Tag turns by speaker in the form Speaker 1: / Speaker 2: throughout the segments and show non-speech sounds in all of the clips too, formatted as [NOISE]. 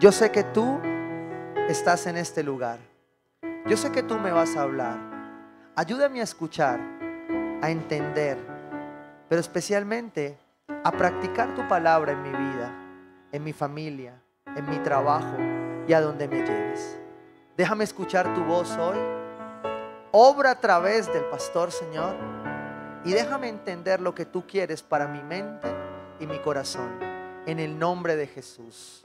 Speaker 1: Yo sé que tú estás en este lugar. Yo sé que tú me vas a hablar. Ayúdame a escuchar, a entender, pero especialmente a practicar tu palabra en mi vida, en mi familia, en mi trabajo y a donde me lleves. Déjame escuchar tu voz hoy. Obra a través del pastor, Señor, y déjame entender lo que tú quieres para mi mente y mi corazón. En el nombre de Jesús.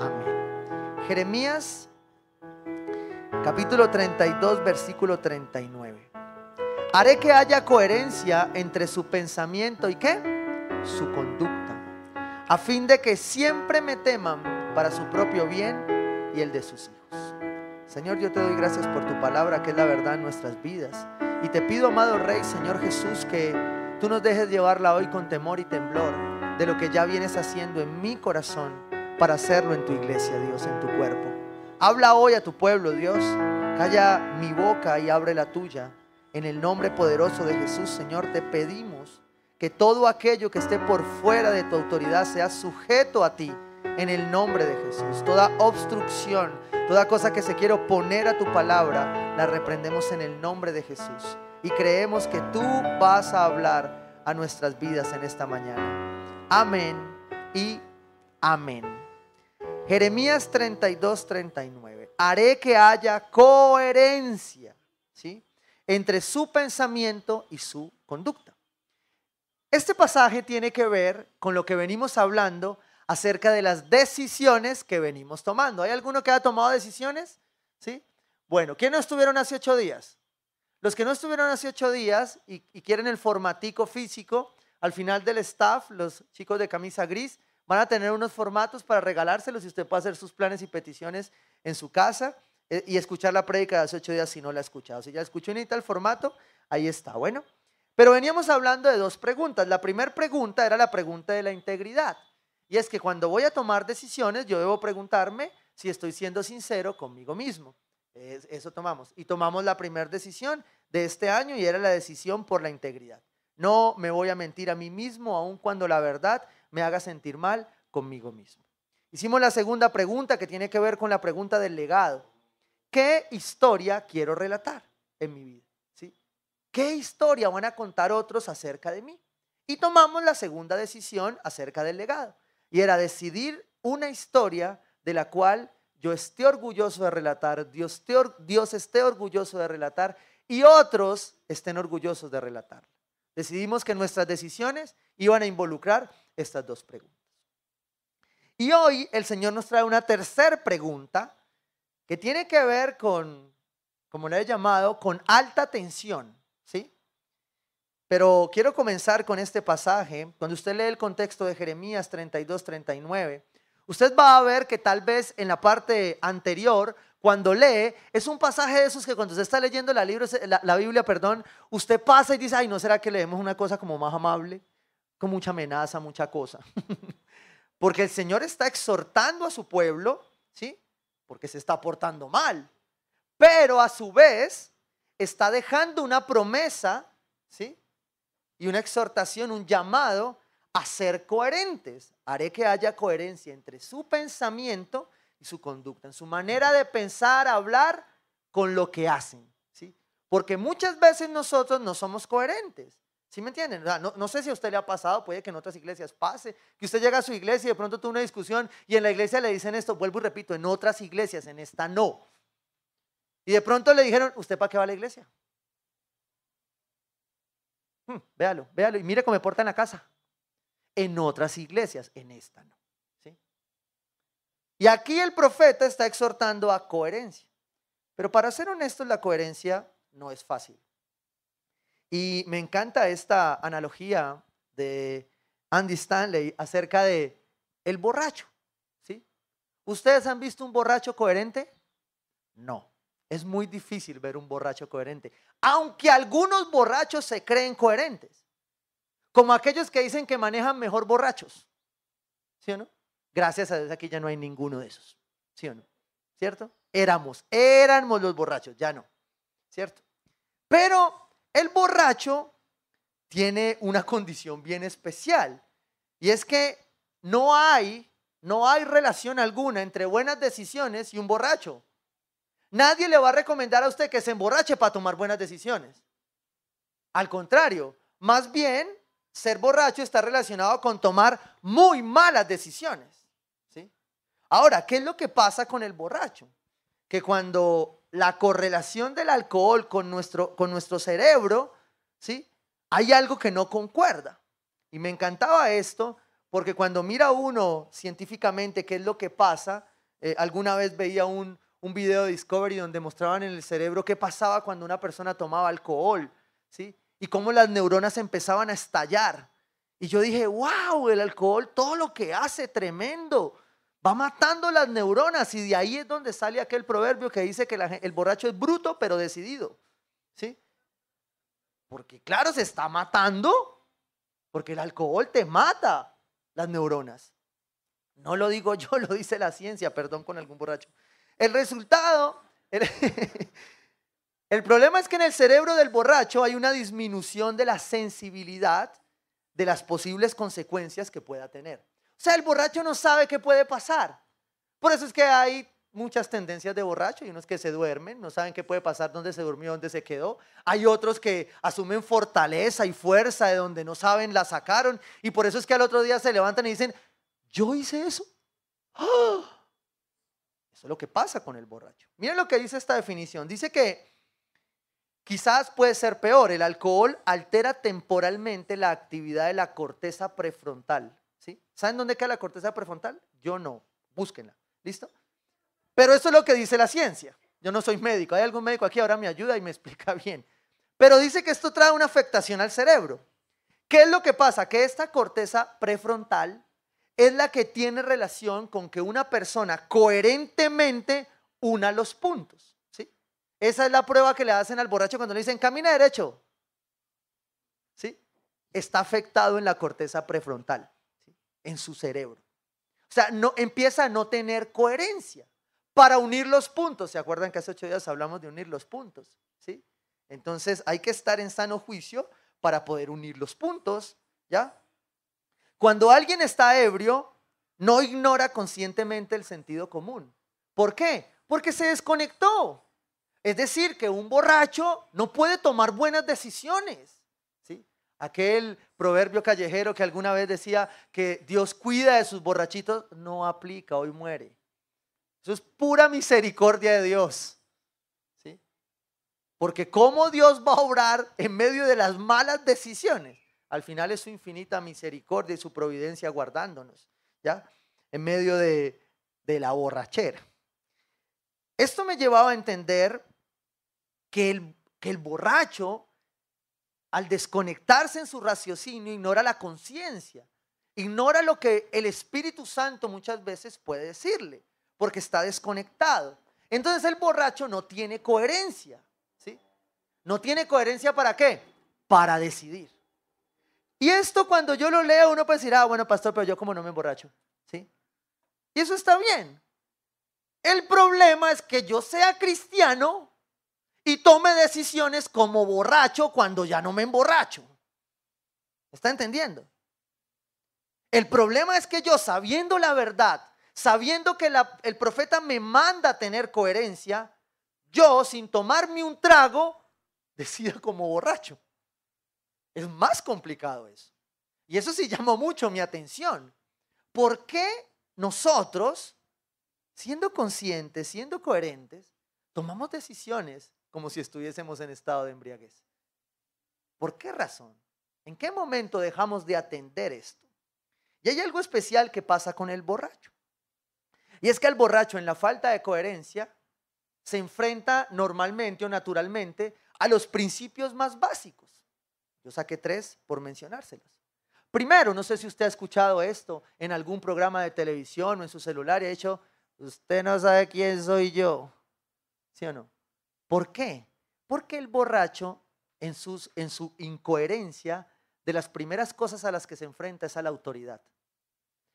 Speaker 1: Amén. Jeremías capítulo 32, versículo 39. Haré que haya coherencia entre su pensamiento y qué? Su conducta. A fin de que siempre me teman para su propio bien y el de sus hijos. Señor, yo te doy gracias por tu palabra, que es la verdad en nuestras vidas. Y te pido, amado Rey, Señor Jesús, que tú nos dejes llevarla hoy con temor y temblor de lo que ya vienes haciendo en mi corazón para hacerlo en tu iglesia, Dios, en tu cuerpo. Habla hoy a tu pueblo, Dios. Calla mi boca y abre la tuya. En el nombre poderoso de Jesús, Señor, te pedimos que todo aquello que esté por fuera de tu autoridad sea sujeto a ti. En el nombre de Jesús. Toda obstrucción, toda cosa que se quiera oponer a tu palabra, la reprendemos en el nombre de Jesús. Y creemos que tú vas a hablar a nuestras vidas en esta mañana. Amén y amén. Jeremías 32, 39. Haré que haya coherencia ¿sí? entre su pensamiento y su conducta. Este pasaje tiene que ver con lo que venimos hablando acerca de las decisiones que venimos tomando. ¿Hay alguno que ha tomado decisiones? ¿Sí? Bueno, ¿quiénes no estuvieron hace ocho días? Los que no estuvieron hace ocho días y, y quieren el formatico físico, al final del staff, los chicos de camisa gris, Van a tener unos formatos para regalárselos y usted puede hacer sus planes y peticiones en su casa eh, y escuchar la prédica de hace ocho días si no la ha escuchado. Si ya escuchó en tal formato, ahí está. Bueno, pero veníamos hablando de dos preguntas. La primera pregunta era la pregunta de la integridad. Y es que cuando voy a tomar decisiones, yo debo preguntarme si estoy siendo sincero conmigo mismo. Eso tomamos. Y tomamos la primera decisión de este año y era la decisión por la integridad. No me voy a mentir a mí mismo, aun cuando la verdad me haga sentir mal conmigo mismo. Hicimos la segunda pregunta que tiene que ver con la pregunta del legado. ¿Qué historia quiero relatar en mi vida? ¿Qué historia van a contar otros acerca de mí? Y tomamos la segunda decisión acerca del legado. Y era decidir una historia de la cual yo esté orgulloso de relatar, Dios, Dios esté orgulloso de relatar y otros estén orgullosos de relatar. Decidimos que nuestras decisiones iban a involucrar estas dos preguntas. Y hoy el Señor nos trae una tercera pregunta que tiene que ver con, como le he llamado, con alta tensión, ¿sí? Pero quiero comenzar con este pasaje. Cuando usted lee el contexto de Jeremías 32, 39, usted va a ver que tal vez en la parte anterior, cuando lee, es un pasaje de esos que cuando usted está leyendo la, la, Biblia, perdón, usted pasa y dice, ay, ¿no será que leemos una cosa como más amable? con mucha amenaza, mucha cosa. [LAUGHS] Porque el Señor está exhortando a su pueblo, ¿sí? Porque se está portando mal. Pero a su vez está dejando una promesa, ¿sí? Y una exhortación, un llamado a ser coherentes. Haré que haya coherencia entre su pensamiento y su conducta, en su manera de pensar, hablar con lo que hacen, ¿sí? Porque muchas veces nosotros no somos coherentes. ¿Sí me entienden? no, sé si a usted le ha pasado, puede que en otras iglesias pase, que usted llega a su iglesia y de pronto tuvo una discusión y en la iglesia le dicen esto, vuelvo y repito, en otras iglesias, en esta no. Y de pronto le dijeron, ¿usted para qué va a la iglesia? Hmm, véalo, véalo y mire cómo me porta en la casa. En otras iglesias, en esta no. ¿sí? Y aquí el profeta está exhortando a coherencia. Pero para ser honestos, la coherencia no es fácil. Y me encanta esta analogía de Andy Stanley acerca de el borracho, ¿sí? ¿Ustedes han visto un borracho coherente? No. Es muy difícil ver un borracho coherente, aunque algunos borrachos se creen coherentes, como aquellos que dicen que manejan mejor borrachos. ¿Sí o no? Gracias a Dios aquí ya no hay ninguno de esos. ¿Sí o no? ¿Cierto? Éramos, éramos los borrachos, ya no. ¿Cierto? Pero el borracho tiene una condición bien especial y es que no hay no hay relación alguna entre buenas decisiones y un borracho. Nadie le va a recomendar a usted que se emborrache para tomar buenas decisiones. Al contrario, más bien, ser borracho está relacionado con tomar muy malas decisiones. ¿sí? Ahora, ¿qué es lo que pasa con el borracho? Que cuando la correlación del alcohol con nuestro, con nuestro cerebro, ¿sí? hay algo que no concuerda. Y me encantaba esto porque cuando mira uno científicamente qué es lo que pasa, eh, alguna vez veía un, un video de Discovery donde mostraban en el cerebro qué pasaba cuando una persona tomaba alcohol, ¿sí? Y cómo las neuronas empezaban a estallar. Y yo dije, wow, el alcohol, todo lo que hace, tremendo. Va matando las neuronas y de ahí es donde sale aquel proverbio que dice que el borracho es bruto pero decidido. ¿Sí? Porque claro, se está matando, porque el alcohol te mata las neuronas. No lo digo [LAUGHS] yo, lo dice la ciencia, perdón con algún borracho. El resultado, [LAUGHS] problema es que en el cerebro del borracho hay una disminución de la sensibilidad de las posibles consecuencias que pueda tener. O sea, el borracho no sabe qué puede pasar. Por eso es que hay muchas tendencias de borracho. y unos que se duermen, no saben qué puede pasar, dónde se durmió, dónde se quedó. Hay otros que asumen fortaleza y fuerza de donde no saben, la sacaron. Y por eso es que al otro día se levantan y dicen, yo hice eso. ¡Ah! Eso es lo que pasa con el borracho. Miren lo que dice esta definición. Dice que quizás puede ser peor. El alcohol altera temporalmente la actividad de la corteza prefrontal. ¿sí? ¿Saben dónde queda la corteza prefrontal? Yo no. Búsquenla. ¿Listo? Pero eso es lo que dice la ciencia. Yo no soy médico. Hay algún médico aquí ahora me ayuda y me explica [LAUGHS] bien. Pero dice que esto trae una afectación al cerebro. ¿Qué es lo que pasa? Que esta corteza prefrontal es la que tiene relación con que una persona coherentemente una los puntos. ¿Sí? Esa es la prueba que le hacen al borracho cuando le dicen camina derecho. ¿sí? Está afectado en la corteza prefrontal, en su cerebro. O sea, no, empieza a no tener coherencia para unir los puntos. ¿Se acuerdan que hace ocho días hablamos de unir los puntos? ¿sí? Entonces hay que estar en sano juicio para poder unir los puntos, ¿ya? Cuando alguien está ebrio, no ignora conscientemente el sentido común. ¿Por qué? Porque se desconectó. Es decir, que un borracho no puede tomar buenas decisiones. ¿sí? Aquel proverbio callejero que alguna vez decía que Dios cuida de sus borrachitos, no aplica, hoy muere. Eso es pura misericordia de Dios. ¿sí? Porque ¿cómo Dios va a obrar en medio de las malas decisiones? Al final es su infinita misericordia y su providencia guardándonos, ¿ya? En medio de, la borrachera. Esto me llevaba a entender que el, que el borracho, al desconectarse en su raciocinio, ignora la conciencia, ignora lo que el Espíritu Santo muchas veces puede decirle, porque está desconectado. Entonces el borracho no tiene coherencia, ¿sí? No tiene coherencia para qué? Para decidir. Y esto cuando yo lo leo, uno puede decir, ah, bueno, pastor, pero yo como no me emborracho. ¿Sí? Y eso está bien. El problema es que yo sea cristiano y tome decisiones como borracho cuando ya no me emborracho. ¿Está entendiendo? El problema es que yo sabiendo la verdad, sabiendo que el profeta me manda a tener coherencia, yo sin tomarme un trago, [LAUGHS] decida como borracho. Es más complicado eso. Y eso sí llamó mucho mi atención. ¿Por qué nosotros, siendo conscientes, siendo coherentes, tomamos decisiones como si estuviésemos en estado de embriaguez? ¿Por qué razón? ¿En qué momento dejamos de atender esto? Y hay algo especial que pasa con el borracho. Y es que el borracho en la falta de coherencia se enfrenta normalmente o naturalmente a los principios más básicos. Yo saqué tres por mencionárselos. Primero, no sé si usted ha escuchado esto en algún programa de televisión o en su celular y ha dicho, usted no sabe quién soy yo. ¿Sí o no? ¿Por qué? Porque el borracho, en, su incoherencia, de las primeras cosas a las que se enfrenta es a la autoridad.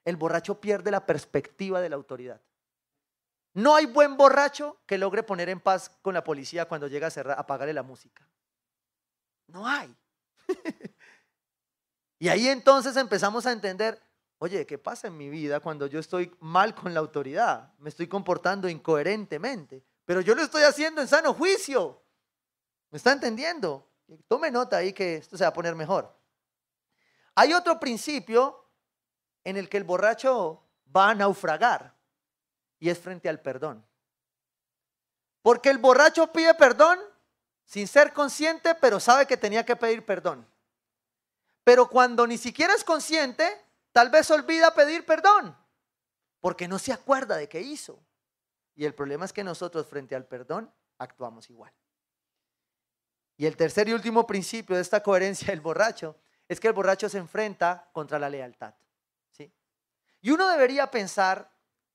Speaker 1: El borracho pierde la perspectiva de la autoridad. No hay buen borracho que logre poner en paz con la policía cuando llega a, cerrar, apagarle la música. No hay. [LAUGHS] y ahí entonces empezamos a entender, oye, ¿qué pasa en mi vida cuando yo estoy mal con la autoridad? Me estoy comportando incoherentemente, pero yo lo estoy haciendo en sano juicio. ¿Me está entendiendo? Tome nota ahí que esto se va a poner mejor. Hay otro principio en el que el borracho va a naufragar y es frente al perdón. Porque el borracho pide perdón sin ser consciente, pero sabe que tenía que pedir perdón. Pero cuando ni siquiera es consciente, tal vez olvida pedir perdón, porque no se acuerda de qué hizo. Y el problema es que nosotros frente al perdón actuamos igual. Y el tercer y último principio de esta coherencia del borracho es que el borracho se enfrenta contra la lealtad. ¿sí? Y uno debería pensar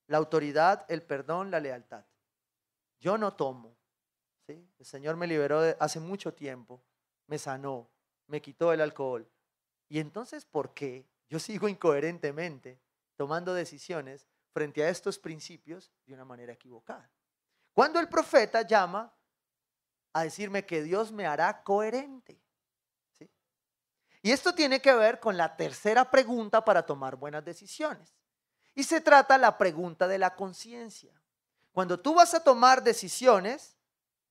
Speaker 1: la autoridad, el perdón, la lealtad. Yo no tomo. ¿sí? El Señor me liberó hace mucho tiempo, me sanó, me quitó el alcohol. Y entonces, ¿por qué yo sigo incoherentemente tomando decisiones frente a estos principios de una manera equivocada? Cuando el profeta llama a decirme que Dios me hará coherente. ¿sí? Y esto tiene que ver con la tercera pregunta para tomar buenas decisiones. Y se trata la pregunta de la conciencia. Cuando tú vas a tomar decisiones,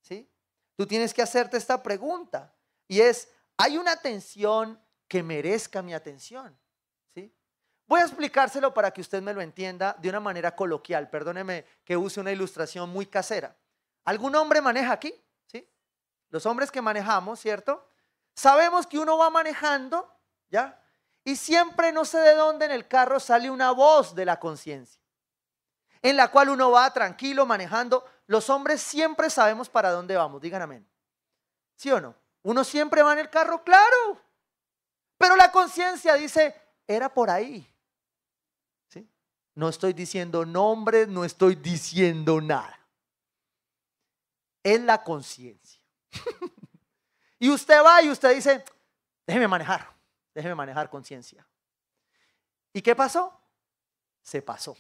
Speaker 1: ¿sí? Tú tienes que hacerte esta pregunta. Y es, ¿hay una tensión que merezca mi atención? Voy a explicárselo para que usted me lo entienda de una manera coloquial. Perdóneme que use una ilustración muy casera. ¿Algún hombre maneja aquí? ¿Sí? Los hombres que manejamos, ¿cierto? Sabemos que uno va manejando, ¿ya? Y siempre no sé de dónde en el carro sale una voz de la conciencia, en la cual uno va tranquilo manejando. Los hombres siempre sabemos para dónde vamos, digan amén. ¿Sí o no? Uno siempre va en el carro, claro. Pero la conciencia dice, era por ahí. No estoy diciendo nombres, no estoy diciendo nada. Es la conciencia. [LAUGHS] y usted va y usted dice, déjeme manejar. Déjeme manejar conciencia. ¿Y qué pasó? Se pasó.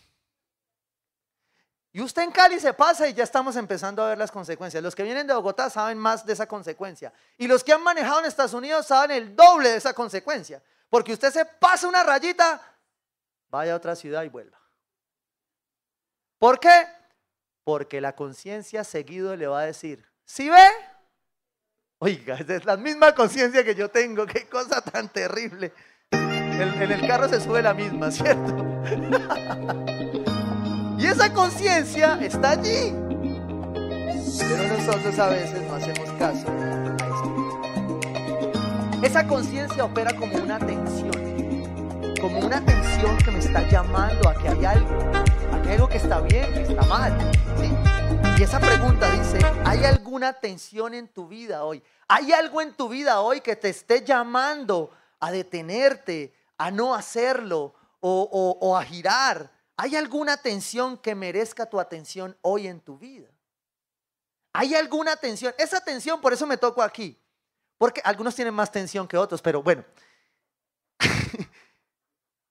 Speaker 1: Y usted en Cali se pasa y ya estamos empezando a ver las consecuencias. Los que vienen de Bogotá saben más de esa consecuencia. Y los que han manejado en Estados Unidos saben el doble de esa consecuencia. Porque usted se pasa una rayita, vaya a otra ciudad y vuelva. ¿Por qué? Porque la conciencia seguido le va a decir, si ve, Oiga, es la misma conciencia que yo tengo, qué cosa tan terrible. En, el carro se sube la misma, [LAUGHS] ¿cierto? y esa conciencia está allí. Pero nosotros a veces no hacemos caso. Esa conciencia opera como una tensión, como una tensión que me está llamando a que hay algo, a que hay algo que está bien, que está mal. ¿sí? Y esa pregunta dice, ¿hay alguna tensión en tu vida hoy? ¿Hay algo en tu vida hoy que te esté llamando a detenerte, a no hacerlo o, a girar? ¿Hay alguna tensión que merezca tu atención hoy en tu vida? ¿Hay alguna tensión? Esa tensión, por eso me toco aquí. Porque algunos tienen más tensión que otros, pero bueno.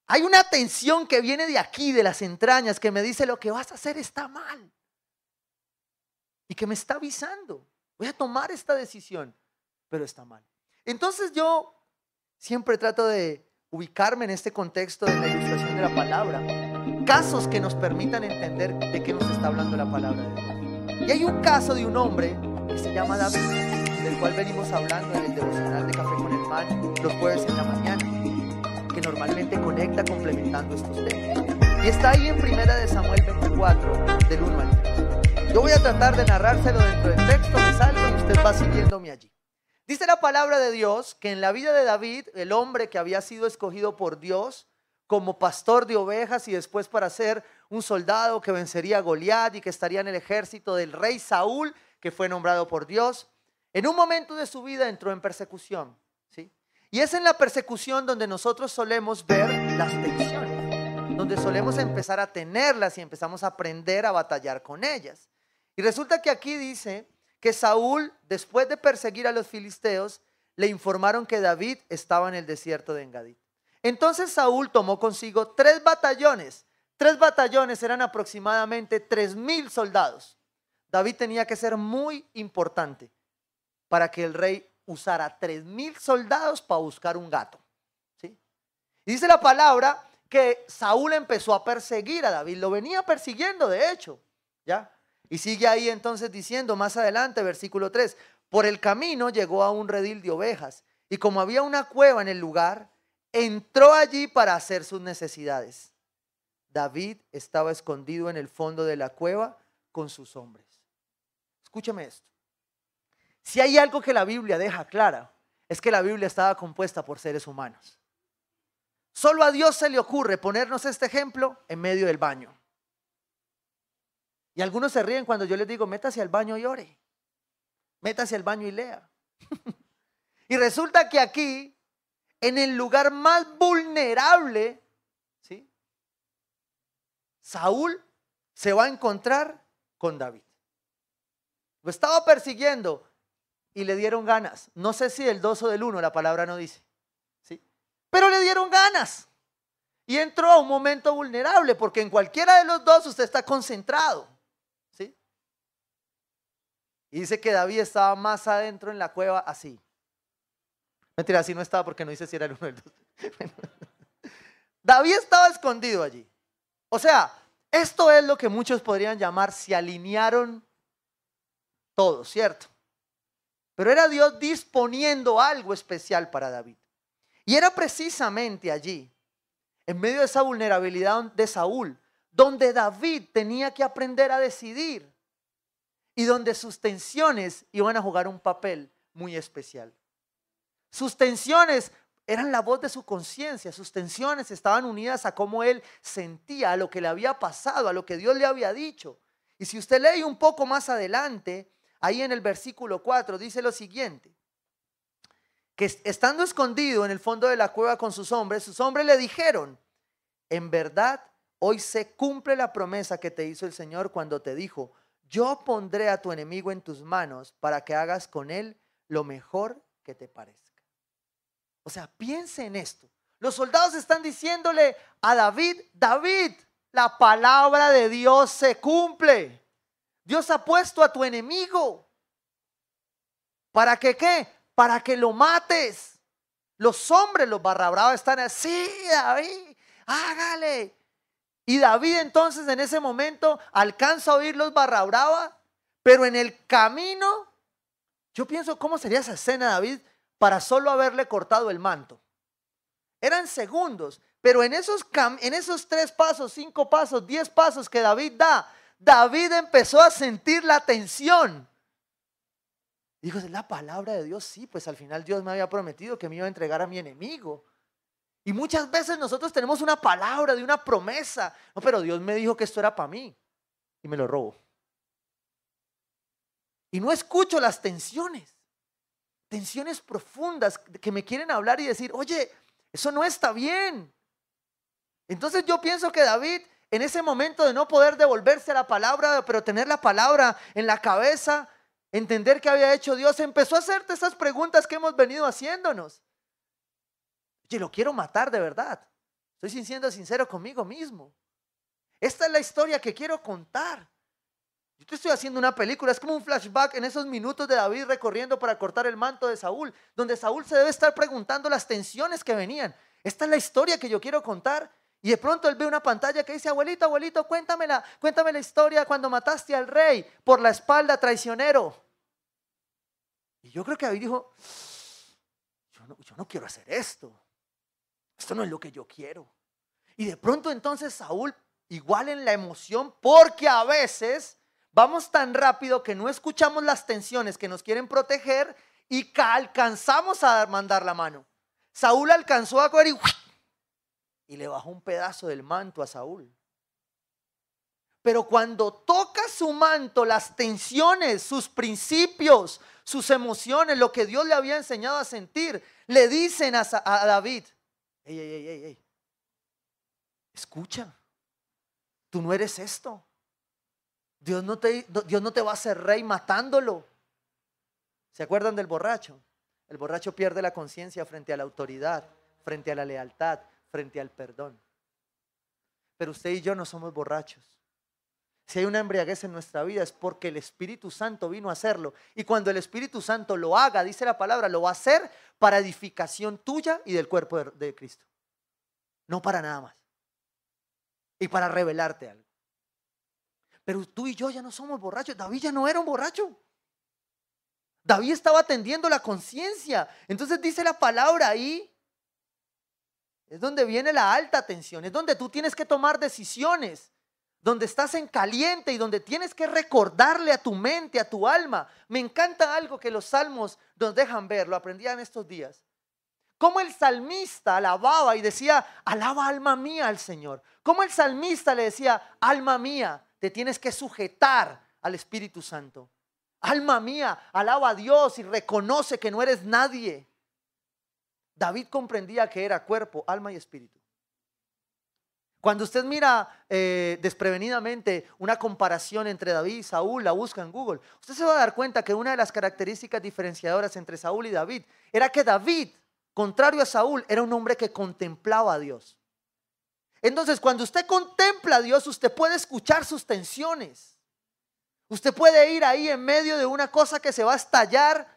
Speaker 1: Hay una tensión que viene de aquí, de las entrañas, que me dice lo que vas a hacer está mal y que me está avisando. Voy a tomar esta decisión, pero está mal. Entonces yo siempre trato de ubicarme en este contexto de la ilustración de la palabra. Casos que nos permitan entender de qué nos está hablando la palabra de Dios. Y hay un caso de un hombre que se llama David, del cual venimos hablando en el devocional de Café con el Mal los jueves en la mañana, normalmente conecta complementando estos temas. Y está ahí en Primera de Samuel 24, del 1 al 3. Yo voy a tratar de narrárselo dentro del texto, me salgo y usted va siguiéndome allí. Dice la palabra de Dios que en la vida de David, el hombre que había sido escogido por Dios como pastor de ovejas y después para ser un soldado que vencería a Goliat y que estaría en el ejército del rey Saúl, que fue nombrado por Dios, en un momento de su vida entró en persecución. Y es en la persecución donde nosotros solemos ver las tensiones, donde solemos empezar a tenerlas y empezamos a aprender a batallar con ellas. Y resulta que aquí dice que Saúl, después de perseguir a los filisteos, le informaron que David estaba en el desierto de Engadí. Entonces Saúl tomó consigo tres batallones. Tres batallones eran aproximadamente tres mil soldados. David tenía que ser muy importante para que el rey usara tres mil soldados para buscar un gato. ¿sí? Y dice la palabra que Saúl empezó a perseguir a David, lo venía persiguiendo de hecho, ¿ya? Y sigue ahí entonces diciendo más adelante, versículo 3, por el camino llegó a un redil de ovejas y como había una cueva en el lugar, entró allí para hacer sus necesidades. David estaba escondido en el fondo de la cueva con sus hombres. Escúchame esto. Si hay algo que la Biblia deja clara, es que la Biblia estaba compuesta por seres humanos. Solo a Dios se le ocurre ponernos este ejemplo en medio del baño. Y algunos se ríen cuando yo les digo, métase al baño y ore. Métase al baño y lea. [LAUGHS] y resulta que aquí, en el lugar más vulnerable, ¿sí? Saúl se va a encontrar con David. Lo estaba persiguiendo y le dieron ganas. No sé si del 2 o del 1, la palabra no dice. ¿sí? Pero le dieron ganas. Y entró a un momento vulnerable, porque en cualquiera de los dos usted está concentrado. ¿sí? Y dice que David estaba más adentro en la cueva así. Mentira, así no estaba porque no dice si era el 1 o el 2. [LAUGHS] David estaba escondido allí. O sea, esto es lo que muchos podrían llamar se alinearon todos, ¿cierto? Pero era Dios disponiendo algo especial para David. Y era precisamente allí, en medio de esa vulnerabilidad de Saúl, donde David tenía que aprender a decidir y donde sus tensiones iban a jugar un papel muy especial. Sus tensiones eran la voz de su conciencia, sus tensiones estaban unidas a cómo él sentía, a lo que le había pasado, a lo que Dios le había dicho. Y si usted lee un poco más adelante, ahí en el versículo 4 dice lo siguiente, que estando escondido en el fondo de la cueva con sus hombres, sus hombres le dijeron, en verdad, hoy se cumple la promesa que te hizo el Señor cuando te dijo, yo pondré a tu enemigo en tus manos para que hagas con él lo mejor que te parezca. O sea, piense en esto. Los soldados están diciéndole a David, David, la palabra de Dios se cumple. Dios ha puesto a tu enemigo. ¿Para que qué? Para que lo mates. Los hombres, los barra están así, David, hágale. Y David entonces en ese momento alcanza a oír los barra pero en el camino, yo pienso cómo sería esa escena, David, para solo haberle cortado el manto. Eran segundos, pero en esos, en esos tres pasos, cinco pasos, diez pasos que David da, David empezó a sentir la tensión. Dijo, es la palabra de Dios, sí, pues al final Dios me había prometido que me iba a entregar a mi enemigo. Y muchas veces nosotros tenemos una palabra de una promesa. No, pero Dios me dijo que esto era para mí y me lo robo. Y no escucho las tensiones, tensiones profundas que me quieren hablar y decir, oye, eso no está bien. Entonces yo pienso que David en ese momento de no poder devolverse a la palabra, pero tener la palabra en la cabeza, entender que había hecho Dios, empezó a hacerte esas preguntas que hemos venido haciéndonos. Oye, lo quiero matar de verdad. Estoy siendo sincero conmigo mismo. Esta es la historia que quiero contar. Yo te estoy haciendo una película, es como un flashback en esos minutos de David recorriendo para cortar el manto de Saúl, donde Saúl se debe estar preguntando las tensiones que venían. Esta es la historia que yo quiero contar y de pronto él ve una pantalla que dice, abuelito, abuelito, cuéntamela, cuéntame la historia cuando mataste al rey por la espalda traicionero. Y yo creo que David dijo, yo no, yo no quiero hacer esto. Esto no es lo que yo quiero. Y de pronto entonces Saúl, igual en la emoción, porque a veces vamos tan rápido que no escuchamos las tensiones que nos quieren proteger y alcanzamos a mandar la mano. Saúl alcanzó a coger y y le bajó un pedazo del manto a Saúl. Pero cuando toca su manto, las tensiones, sus principios, sus emociones, lo que Dios le había enseñado a sentir, le dicen a, David, ey, ey, ey, ey, escucha, tú no eres esto. Dios no, te, Dios no te va a hacer rey matándolo. ¿Se acuerdan del borracho? El borracho pierde la conciencia frente a la autoridad, frente a la lealtad, frente al perdón. Pero usted y yo no somos borrachos. Si hay una embriaguez en nuestra vida es porque el Espíritu Santo vino a hacerlo. Y cuando el Espíritu Santo lo haga, dice la palabra, lo va a hacer para edificación tuya y del cuerpo de, Cristo. No para nada más. y para revelarte algo. Pero tú y yo ya no somos borrachos. David ya no era un borracho. David estaba atendiendo la conciencia. Entonces dice la palabra ahí. Es donde viene la alta tensión. Es donde tú tienes que tomar decisiones. Donde estás en caliente y donde tienes que recordarle a tu mente, a tu alma. Me encanta algo que los salmos nos dejan ver. Lo aprendí en estos días. Cómo el salmista alababa y decía, alaba alma mía al Señor. Cómo el salmista le decía, alma mía, te tienes que sujetar al Espíritu Santo. Alma mía, alaba a Dios y reconoce que no eres nadie. David comprendía que era cuerpo, alma y espíritu. Cuando usted mira eh, desprevenidamente una comparación entre David y Saúl, la busca en Google, usted se va a dar cuenta que una de las características diferenciadoras entre Saúl y David era que David, contrario a Saúl, era un hombre que contemplaba a Dios. Entonces, cuando usted contempla a Dios, usted puede escuchar sus tensiones. Usted puede ir ahí en medio de una cosa que se va a estallar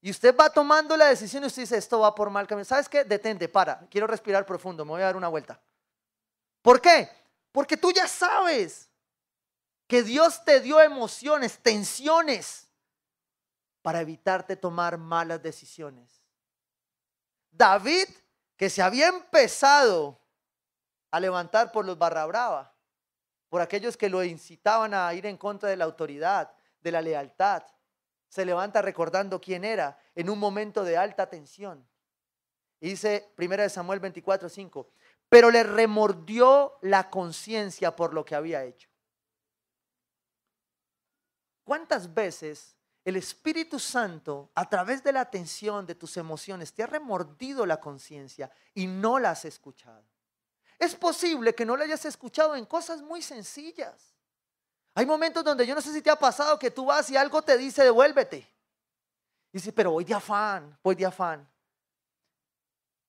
Speaker 1: y usted va tomando la decisión y usted dice, esto va por mal camino. ¿Sabes qué? Detente, para. Quiero respirar profundo, me voy a dar una vuelta. ¿Por qué? Porque tú ya sabes que Dios te dio emociones, tensiones, para evitarte tomar malas decisiones. David, que se había empezado a levantar por los barra brava, por aquellos que lo incitaban a ir en contra de la autoridad, de la lealtad. Se levanta recordando quién era en un momento de alta tensión. dice 1 Samuel 24, 5, pero le remordió la conciencia por lo que había hecho. ¿Cuántas veces el Espíritu Santo, a través de la atención de tus emociones, te ha remordido la conciencia y no la has escuchado? Es posible que no lo hayas escuchado en cosas muy sencillas. Hay momentos donde yo no sé si te ha pasado que tú vas y algo te dice devuélvete. Y dices, pero voy de afán, voy de afán.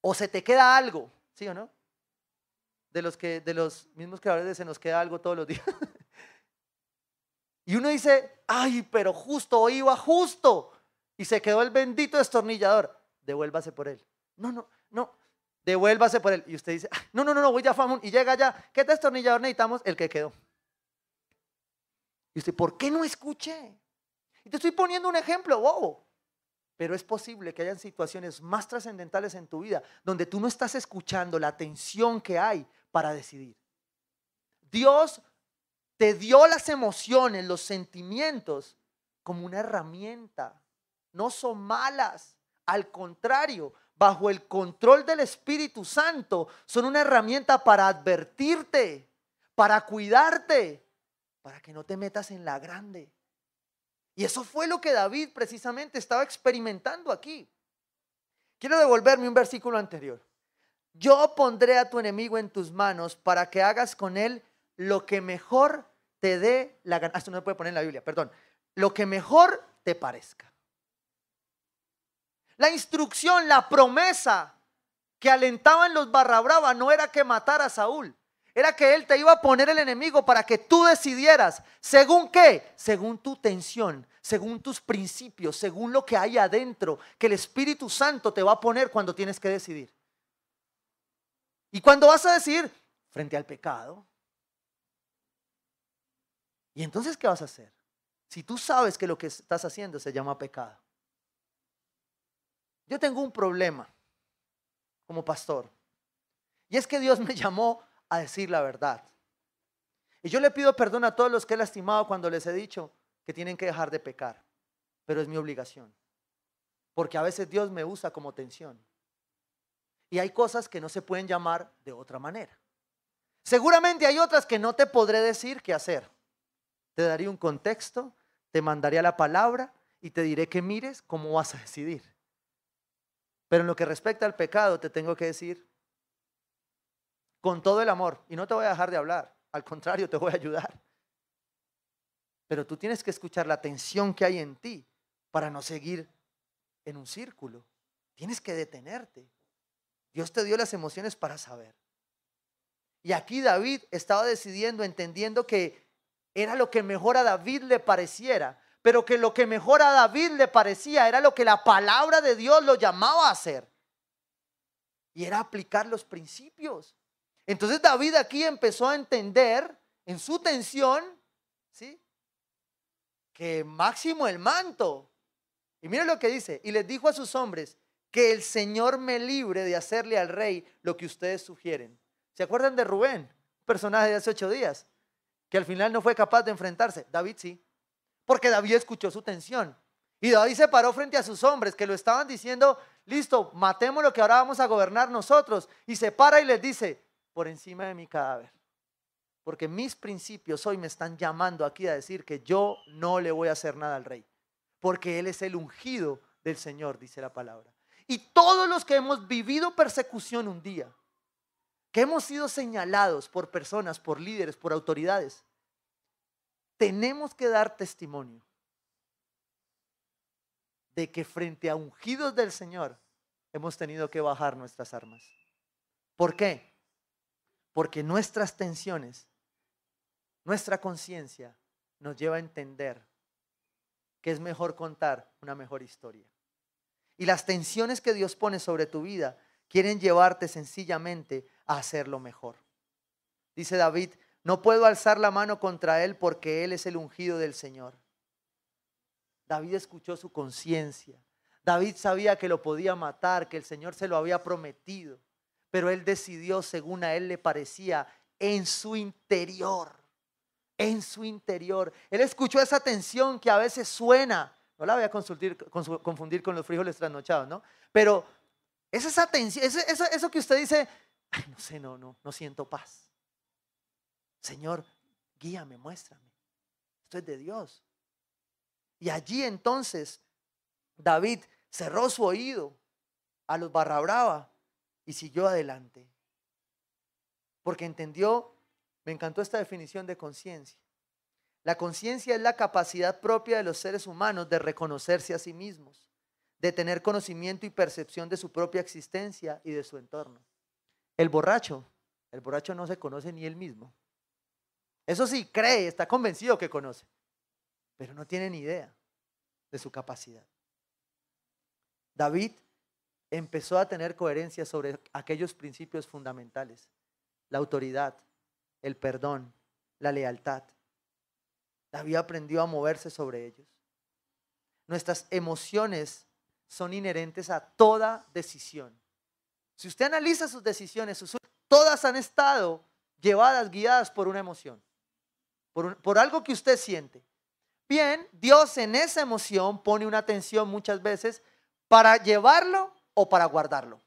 Speaker 1: O se te queda algo, ¿sí o no? De los, que, de los mismos creadores de se nos queda algo todos los días. [LAUGHS] y uno dice, ay, pero justo, iba justo. Y se quedó el bendito destornillador. Devuélvase por él. No, no, no devuélvase por él. Y usted dice, no, no, no, no, voy ya, Famón. Y llega ya, ¿qué destornillador necesitamos? El que quedó. Y usted, ¿por qué no escuché? Y te estoy poniendo un ejemplo, bobo. Pero es posible que hayan situaciones más trascendentales en tu vida donde tú no estás escuchando la atención que hay para decidir. Dios te dio las emociones, los sentimientos como una herramienta. No son malas. Al contrario, bajo el control del Espíritu Santo, son una herramienta para advertirte, para cuidarte, para que no te metas en la grande. Y eso fue lo que David precisamente estaba experimentando aquí. Quiero devolverme un versículo anterior. Yo pondré a tu enemigo en tus manos para que hagas con él lo que mejor te dé la gana. Ah, esto no se puede poner en la Biblia, perdón. Lo que mejor te parezca. La instrucción, la promesa que alentaban los barra brava no era que matara a Saúl. Era que él te iba a poner el enemigo para que tú decidieras. ¿Según qué? Según tu tensión, según tus principios, según lo que hay adentro, que el Espíritu Santo te va a poner cuando tienes que decidir. Y cuando vas a decidir frente al pecado. ¿Y entonces qué vas a hacer? Si tú sabes que lo que estás haciendo se llama pecado. Yo tengo un problema como pastor. Y es que Dios me [LAUGHS] llamó a decir la verdad. Y yo le pido perdón a todos los que he lastimado cuando les he dicho que tienen que dejar de pecar. Pero es mi obligación. Porque a veces Dios me usa como tensión. Y hay cosas que no se pueden llamar de otra manera. Seguramente hay otras que no te podré decir qué hacer. Te daré un contexto, te mandaré a la palabra y te diré que mires cómo vas a decidir. Pero en lo que respecta al pecado, te tengo que decir, con todo el amor, y no te voy a dejar de hablar, al contrario, te voy a ayudar. Pero tú tienes que escuchar la tensión que hay en ti para no seguir en un círculo. Tienes que detenerte. Dios te dio las emociones para saber. Y aquí David estaba decidiendo, entendiendo que era lo que mejor a David le pareciera, pero que lo que mejor a David le parecía era lo que la palabra de Dios lo llamaba a hacer. Y era aplicar los principios. Entonces David aquí empezó a entender en su tensión, ¿sí? Que máximo el manto. Y mire lo que dice, y les dijo a sus hombres, que el Señor me libre de hacerle al rey lo que ustedes sugieren. ¿Se acuerdan de Rubén? personaje de hace ocho días, que al final no fue capaz de enfrentarse. David sí, porque David escuchó su tensión. Y David se paró frente a sus hombres que lo estaban diciendo, listo, matemos lo que ahora vamos a gobernar nosotros. Y se para y les dice, por encima de mi cadáver. Porque mis principios hoy me están llamando aquí a decir que yo no le voy a hacer nada al rey. Porque él es el ungido del Señor, dice la palabra. Y todos los que hemos vivido persecución un día, que hemos sido señalados por personas, por líderes, por autoridades, tenemos que dar testimonio de que frente a ungidos del Señor hemos tenido que bajar nuestras armas. ¿Por qué? Porque nuestras tensiones, nuestra conciencia nos lleva a entender que es mejor contar una mejor historia. Y las tensiones que Dios pone sobre tu vida quieren llevarte sencillamente a hacerlo mejor. Dice David, no puedo alzar la mano contra él porque él es el ungido del Señor. David escuchó su conciencia. David sabía que lo podía matar, que el Señor se lo había prometido, pero él decidió, según a él le parecía, en su interior, en su interior. Él escuchó esa tensión que a veces suena, no la voy a confundir con los frijoles trasnochados, ¿no? Pero es esa tensión, eso, que usted dice, no sé, no, no, no siento paz. Señor, guíame, muéstrame. Esto es de Dios. Y allí entonces David cerró su oído a los barra brava y siguió adelante. Porque entendió, me encantó esta definición de conciencia. La conciencia es la capacidad propia de los seres humanos de reconocerse a sí mismos, de tener conocimiento y percepción de su propia existencia y de su entorno. El borracho, el borracho no se conoce ni él mismo. Eso sí, cree, está convencido que conoce, pero no tiene ni idea de su capacidad. David empezó a tener coherencia sobre aquellos principios fundamentales, la autoridad, el perdón, la lealtad. David aprendió a moverse sobre ellos. Nuestras emociones son inherentes a toda decisión. Si usted analiza sus decisiones, todas han estado llevadas, guiadas por una emoción, por, por algo que usted siente. Bien, Dios en esa emoción pone una atención muchas veces para llevarlo o para guardarlo.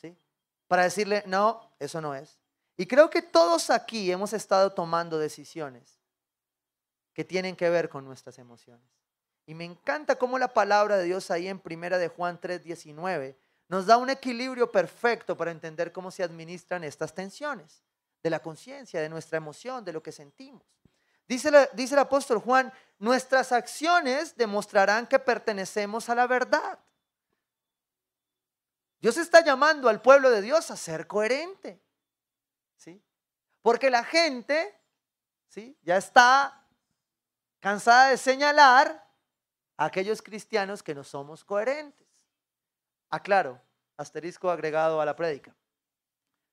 Speaker 1: ¿Sí? Para decirle, no, eso no es. Y creo que todos aquí hemos estado tomando decisiones que tienen que ver con nuestras emociones. Y me encanta cómo la palabra de Dios ahí en primera de Juan 3:19 nos da un equilibrio perfecto para entender cómo se administran estas tensiones de la conciencia, de nuestra emoción, de lo que sentimos. Dice, dice el apóstol Juan, nuestras acciones demostrarán que pertenecemos a la verdad. Dios está llamando al pueblo de Dios a ser coherente. ¿sí? Porque la gente ¿sí? ya está cansada de señalar a aquellos cristianos que no somos coherentes. Aclaro, asterisco agregado a la prédica.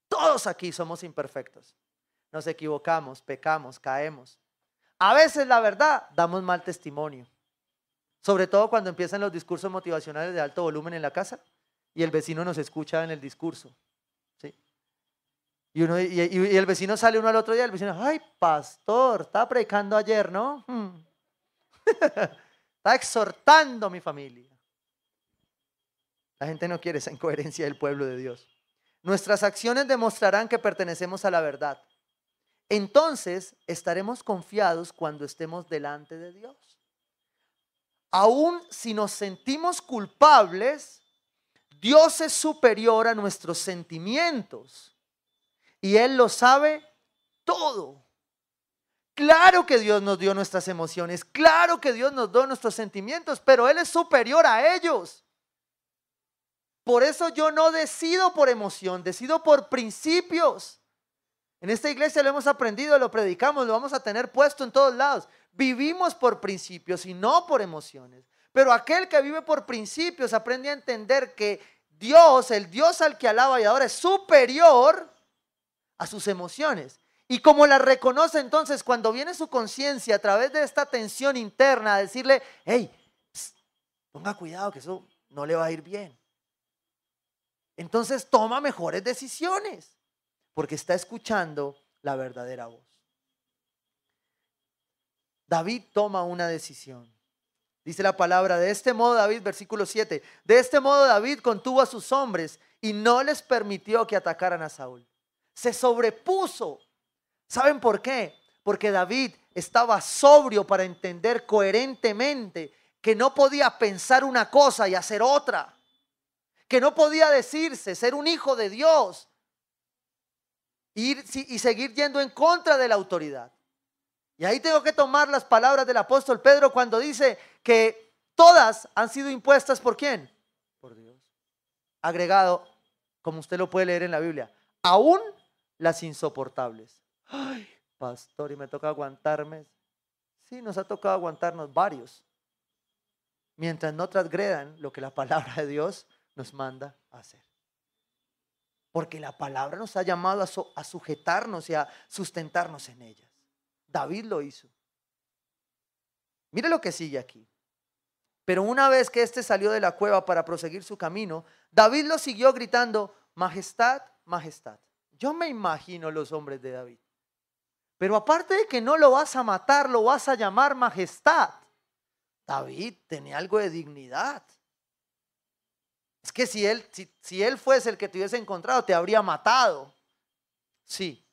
Speaker 1: Todos aquí somos imperfectos. Nos equivocamos, pecamos, caemos. A veces, la verdad, damos mal testimonio. Sobre todo cuando empiezan los discursos motivacionales de alto volumen en la casa y el vecino nos escucha en el discurso. ¿sí? Y, el vecino sale uno al otro día, el vecino, ay, pastor, estaba predicando ayer, ¿no? Hmm. [LAUGHS] está exhortando a mi familia. La gente no quiere esa incoherencia del pueblo de Dios. Nuestras acciones demostrarán que pertenecemos a la verdad. Entonces estaremos confiados cuando estemos delante de Dios. Aún si nos sentimos culpables, Dios es superior a nuestros sentimientos y Él lo sabe todo. Claro que Dios nos dio nuestras emociones, claro que Dios nos dio nuestros sentimientos, pero Él es superior a ellos. Por eso yo no decido por emoción, decido por principios. En esta iglesia lo hemos aprendido, lo predicamos, lo vamos a tener puesto en todos lados. Vivimos por principios y no por emociones. Pero aquel que vive por principios aprende a entender que Dios, el Dios al que alaba y ahora es superior a sus emociones. Y como la reconoce entonces cuando viene su conciencia a través de esta tensión interna a decirle, hey, ponga cuidado que eso no le va a ir bien. Entonces toma mejores decisiones porque está escuchando la verdadera voz. David toma una decisión. Dice la palabra, de este modo David, versículo 7, de este modo David contuvo a sus hombres y no les permitió que atacaran a Saúl. Se sobrepuso. ¿Saben por qué? Porque David estaba sobrio para entender coherentemente que no podía pensar una cosa y hacer otra. Que no podía decirse ser un hijo de Dios ir, y seguir yendo en contra de la autoridad. Y ahí tengo que tomar las palabras del apóstol Pedro cuando dice que todas han sido impuestas por quién? Por Dios. Agregado, como usted lo puede leer en la Biblia, aún las insoportables. Ay, pastor, y me toca aguantarme. Sí, nos ha tocado aguantarnos varios. Mientras no transgredan lo que la palabra de Dios nos manda a hacer. Porque la palabra nos ha llamado a, sujetarnos y a sustentarnos en ella. David lo hizo. Mire lo que sigue aquí. Pero una vez que éste salió de la cueva para proseguir su camino, David lo siguió gritando, Majestad, Majestad. Yo me imagino los hombres de David. Pero aparte de que no lo vas a matar, lo vas a llamar Majestad. David tenía algo de dignidad. Es que si él, si, si él fuese el que te hubiese encontrado, te habría matado. Sí,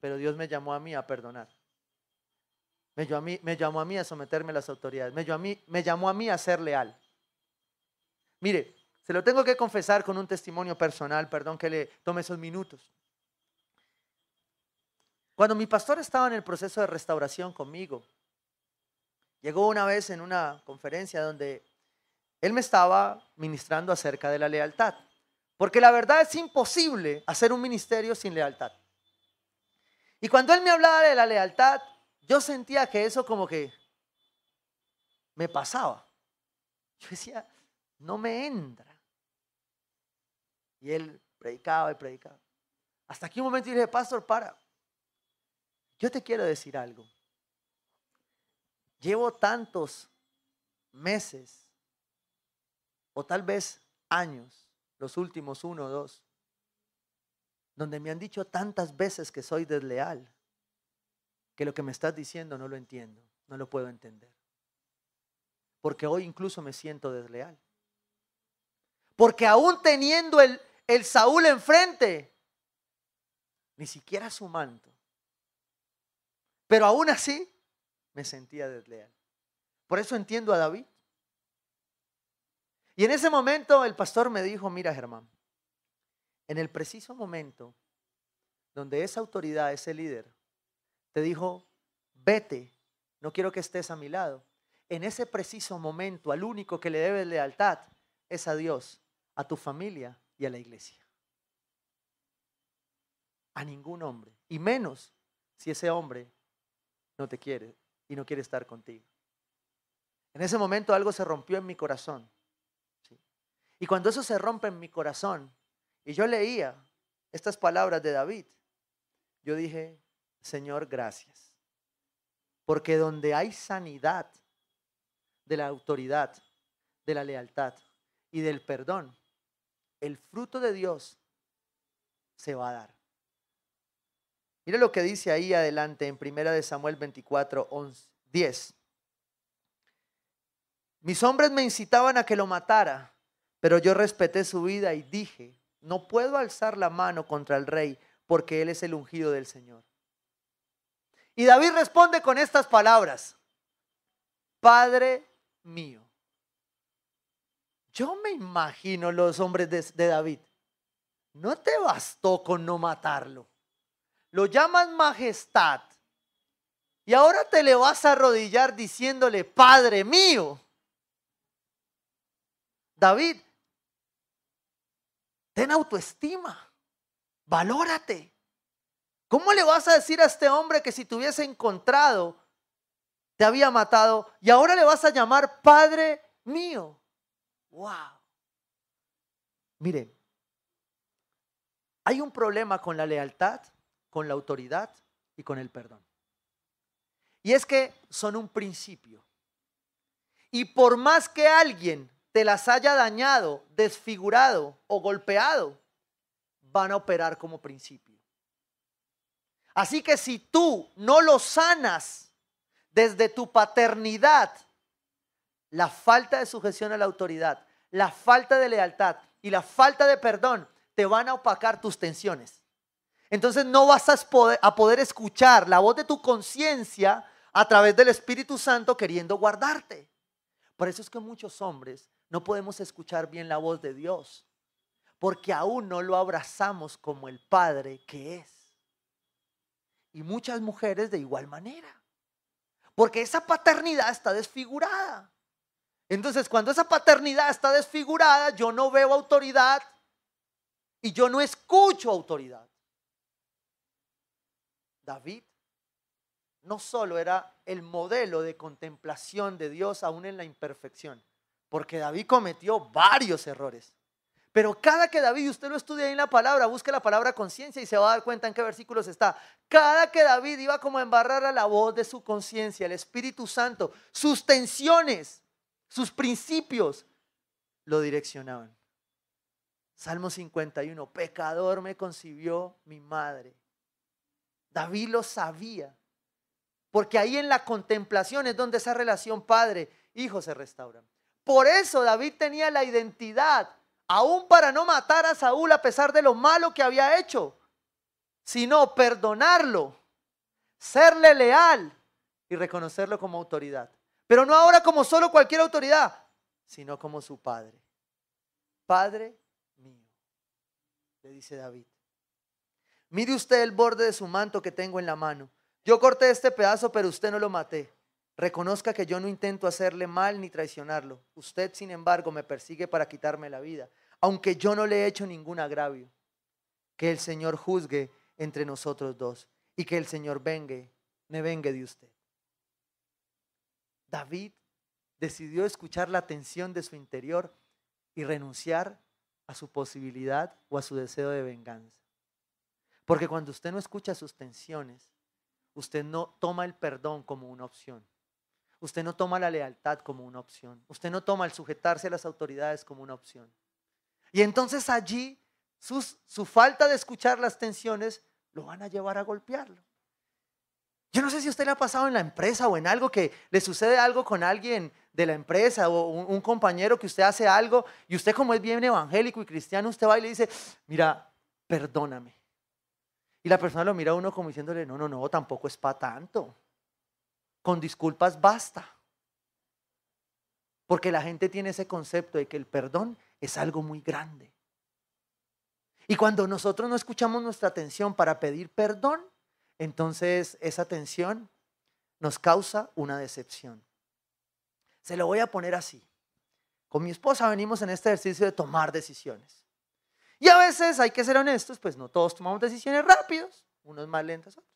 Speaker 1: pero Dios me llamó a mí a perdonar. Me llamó a mí, a someterme a las autoridades. Me llamó, a mí, me llamó a mí a ser leal. Mire, se lo tengo que confesar con un testimonio personal, perdón que le tome esos minutos. Cuando mi pastor estaba en el proceso de restauración conmigo, llegó una vez en una conferencia donde él me estaba ministrando acerca de la lealtad. Porque la verdad es imposible hacer un ministerio sin lealtad. Y cuando él me hablaba de la lealtad, yo sentía que eso como que me pasaba. Yo decía, no me entra. Y él predicaba y predicaba. Hasta aquí un momento dije, pastor, para. Yo te quiero decir algo. Llevo tantos meses, o tal vez años, los últimos uno o dos, donde me han dicho tantas veces que soy desleal que lo que me estás diciendo no lo entiendo, no lo puedo entender. Porque hoy incluso me siento desleal. Porque aún teniendo el, el Saúl enfrente, ni siquiera su manto. Pero aún así me sentía desleal. Por eso entiendo a David. Y en ese momento el pastor me dijo, mira Germán, en el preciso momento donde esa autoridad, ese líder, te dijo, vete, no quiero que estés a mi lado. En ese preciso momento, al único que le debes lealtad es a Dios, a tu familia y a la iglesia. A ningún hombre. Y menos si ese hombre no te quiere y no quiere estar contigo. En ese momento algo se rompió en mi corazón. Y cuando eso se rompe en mi corazón, y yo leía estas palabras de David, yo dije, Señor, gracias. Porque donde hay sanidad de la autoridad, de la lealtad y del perdón, el fruto de Dios se va a dar. Mire lo que dice ahí adelante en Primera de Samuel 24, 11, 10. Mis hombres me incitaban a que lo matara, pero yo respeté su vida y dije, no puedo alzar la mano contra el rey porque él es el ungido del Señor. Y David responde con estas palabras, Padre mío. Yo me imagino los hombres de, David. No te bastó con no matarlo. Lo llaman majestad. Y ahora te le vas a arrodillar diciéndole, Padre mío. David, ten autoestima. Valórate. ¿Cómo le vas a decir a este hombre que si te hubiese encontrado, te había matado y ahora le vas a llamar Padre mío? ¡Wow! Mire, hay un problema con la lealtad con la autoridad y con el perdón. Y es que son un principio. Y por más que alguien te las haya dañado, desfigurado o golpeado, van a operar como principio. Así que si tú no lo sanas desde tu paternidad, la falta de sujeción a la autoridad, la falta de lealtad y la falta de perdón te van a opacar tus tensiones. Entonces no vas a poder, escuchar la voz de tu conciencia a través del Espíritu Santo queriendo guardarte. Por eso es que muchos hombres no podemos escuchar bien la voz de Dios, porque aún no lo abrazamos como el Padre que es. Y muchas mujeres de igual manera, porque esa paternidad está desfigurada. Entonces, cuando esa paternidad está desfigurada, yo no veo autoridad y yo no escucho autoridad. David no solo era el modelo de contemplación de Dios aún en la imperfección, porque David cometió varios errores. Pero cada que David, usted lo estudia ahí en la palabra, busque la palabra conciencia y se va a dar cuenta en qué versículos está. Cada que David iba como a embarrar a la voz de su conciencia, el Espíritu Santo, sus tensiones, sus principios, lo direccionaban. Salmo 51, pecador me concibió mi madre. David lo sabía. Porque ahí en la contemplación es donde esa relación padre-hijo se restaura. Por eso David tenía la identidad, aún para no matar a Saúl a pesar de lo malo que había hecho, sino perdonarlo, serle leal y reconocerlo como autoridad. Pero no ahora como solo cualquier autoridad, sino como su padre. Padre mío, le dice David. Mire usted el borde de su manto que tengo en la mano. Yo corté este pedazo, pero usted no lo maté. Reconozca que yo no intento hacerle mal ni traicionarlo. Usted, sin embargo, me persigue para quitarme la vida, aunque yo no le he hecho ningún agravio. Que el Señor juzgue entre nosotros dos y que el Señor vengue, me vengue de usted. David decidió escuchar la tensión de su interior y renunciar a su posibilidad o a su deseo de venganza. Porque cuando usted no escucha sus tensiones, usted no toma el perdón como una opción. Usted no toma la lealtad como una opción. Usted no toma el sujetarse a las autoridades como una opción. Y entonces allí su falta de escuchar las tensiones lo van a llevar a golpearlo. Yo no sé si usted le ha pasado en la empresa o en algo que le sucede algo con alguien de la empresa o un, un, compañero que usted hace algo y usted como es bien evangélico y cristiano, usted va y le dice, mira, perdóname. Y la persona lo mira a uno como diciéndole, no, no, no, tampoco es para tanto. Con disculpas basta. Porque la gente tiene ese concepto de que el perdón es algo muy grande. Y cuando nosotros no escuchamos nuestra atención para pedir perdón, entonces esa tensión nos causa una decepción. Se lo voy a poner así. Con mi esposa venimos en este ejercicio de tomar decisiones. Y a veces, hay que ser honestos, pues no todos tomamos decisiones rápidos, unos más lentos, otros.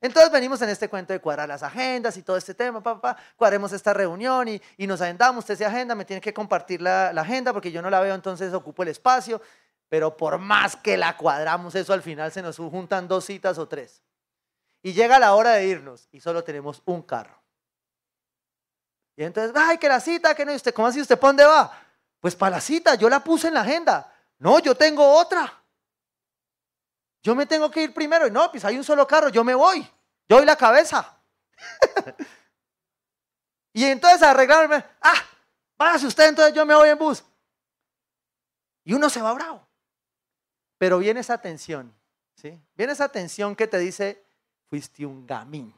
Speaker 1: Entonces venimos en este cuento de cuadrar las agendas y todo este tema, papá, cuadremos esta reunión y, nos agendamos, usted se agenda, me tiene que compartir la, la, agenda porque yo no la veo, entonces ocupo el espacio, pero por más que la cuadramos, eso al final se nos juntan dos citas o tres. Y llega la hora de irnos y solo tenemos un carro. Y entonces, ay, que la cita, que no, ¿y usted cómo así? ¿Usted para dónde va? Pues para la cita, yo la puse en la agenda. No, yo tengo otra. Yo me tengo que ir primero. Y no, pues hay un solo carro, yo me voy. Yo doy la cabeza. [LAUGHS] y entonces arreglarme, ah, váyase usted, entonces yo me voy en bus. Y uno se va bravo. Pero viene esa tensión, ¿sí? Viene esa tensión que te dice, fuiste un gamín.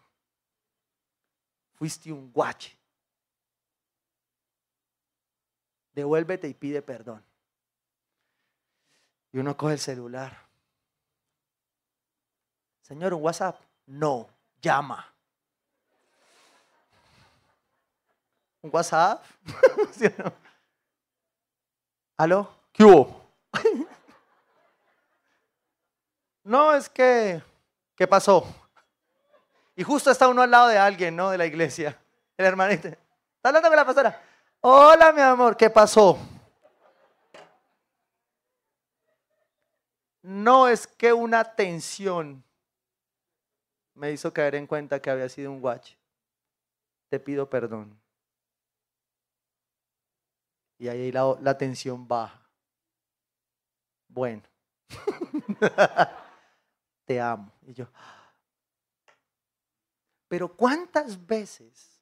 Speaker 1: Fuiste un guache. Devuélvete y pide perdón. Y uno coge el celular. Señor, un WhatsApp. No, llama. ¿Un WhatsApp? [LAUGHS] ¿Aló? ¿Qué hubo? [LAUGHS] no, es que, ¿qué pasó? Y justo está uno al lado de alguien, ¿no? De la iglesia. [LAUGHS] El hermanito. Está hablando con la pastora. Hola, mi amor, ¿qué pasó? no es que una tensión me hizo caer en cuenta que había sido un guache. Te pido perdón. Y ahí la, la tensión baja. Bueno, [LAUGHS] te amo. Y yo, pero ¿cuántas veces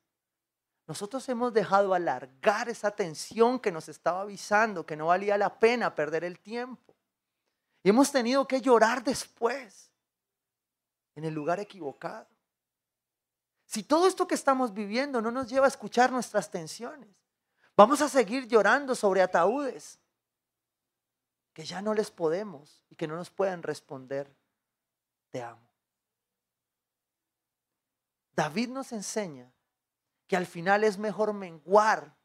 Speaker 1: nosotros hemos dejado alargar esa tensión que nos estaba avisando que no valía la pena perder el tiempo? Y hemos tenido que llorar después en el lugar equivocado. Si todo esto que estamos viviendo no nos lleva a escuchar nuestras tensiones, vamos a seguir llorando sobre ataúdes que ya no les podemos y que no nos pueden responder, te amo. David nos enseña que al final es mejor menguar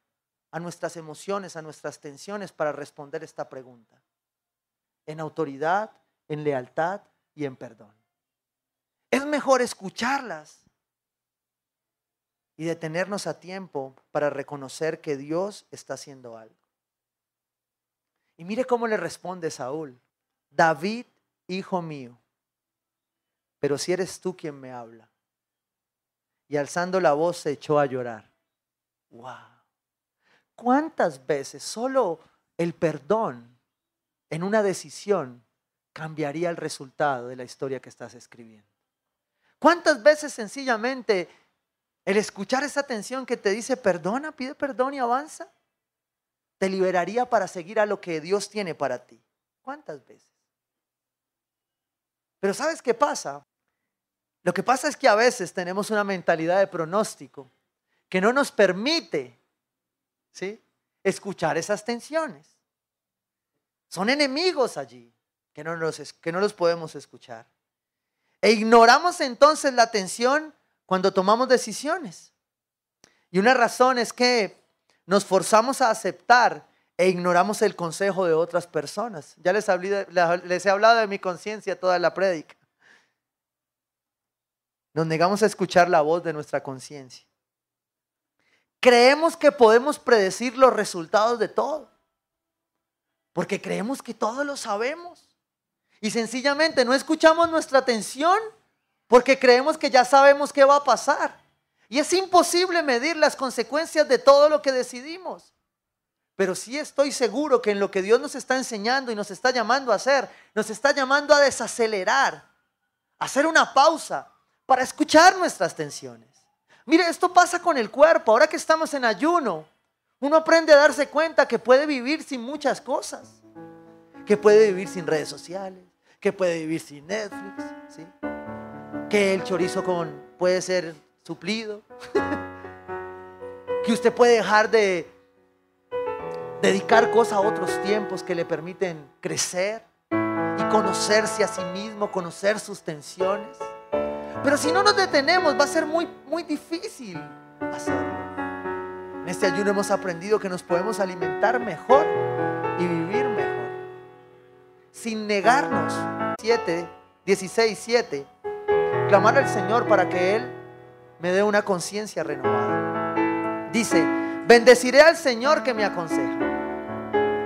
Speaker 1: a nuestras emociones, a nuestras tensiones para responder esta pregunta. En autoridad, en lealtad y en perdón. Es mejor escucharlas y detenernos a tiempo para reconocer que Dios está haciendo algo. Y mire cómo le responde Saúl. David, hijo mío, pero si eres tú quien me habla. Y alzando la voz se echó a llorar. ¡Wow! ¿Cuántas veces solo el perdón en una decisión cambiaría el resultado de la historia que estás escribiendo? ¿Cuántas veces sencillamente el escuchar esa tensión que te dice perdona, pide perdón y avanza, te liberaría para seguir a lo que Dios tiene para ti? ¿Cuántas veces? Pero ¿sabes qué pasa? Lo que pasa es que a veces tenemos una mentalidad de pronóstico que no nos permite ¿sí? escuchar esas tensiones. Son enemigos allí que no, los, que no los podemos escuchar. E ignoramos entonces la tensión cuando tomamos decisiones. Y una razón es que nos forzamos a aceptar e ignoramos el consejo de otras personas. Ya les, les he hablado de mi conciencia toda la prédica. Nos negamos a escuchar la voz de nuestra conciencia. Creemos que podemos predecir los resultados de todo. Porque creemos que todo lo sabemos. Y sencillamente no escuchamos nuestra atención porque creemos que ya sabemos qué va a pasar. Y es imposible medir las consecuencias de todo lo que decidimos. Pero sí estoy seguro que en lo que Dios nos está enseñando y nos está llamando a hacer, nos está llamando a desacelerar, a hacer una pausa para escuchar nuestras tensiones. Mire, esto pasa con el cuerpo. Ahora que estamos en ayuno, uno aprende a darse cuenta que puede vivir sin muchas cosas. Que puede vivir sin redes sociales, que puede vivir sin Netflix, ¿sí? que el chorizo con, puede ser suplido, [LAUGHS] que usted puede dejar de dedicar cosas a otros tiempos que le permiten crecer y conocerse a sí mismo, conocer sus tensiones. Pero si no nos detenemos, va a ser muy, muy difícil hacerlo. En este ayuno hemos aprendido que nos podemos alimentar mejor. Sin negarnos. 7, 16, 7. Clamar al Señor para que Él me dé una conciencia renovada. Dice, bendeciré al Señor que me aconseja.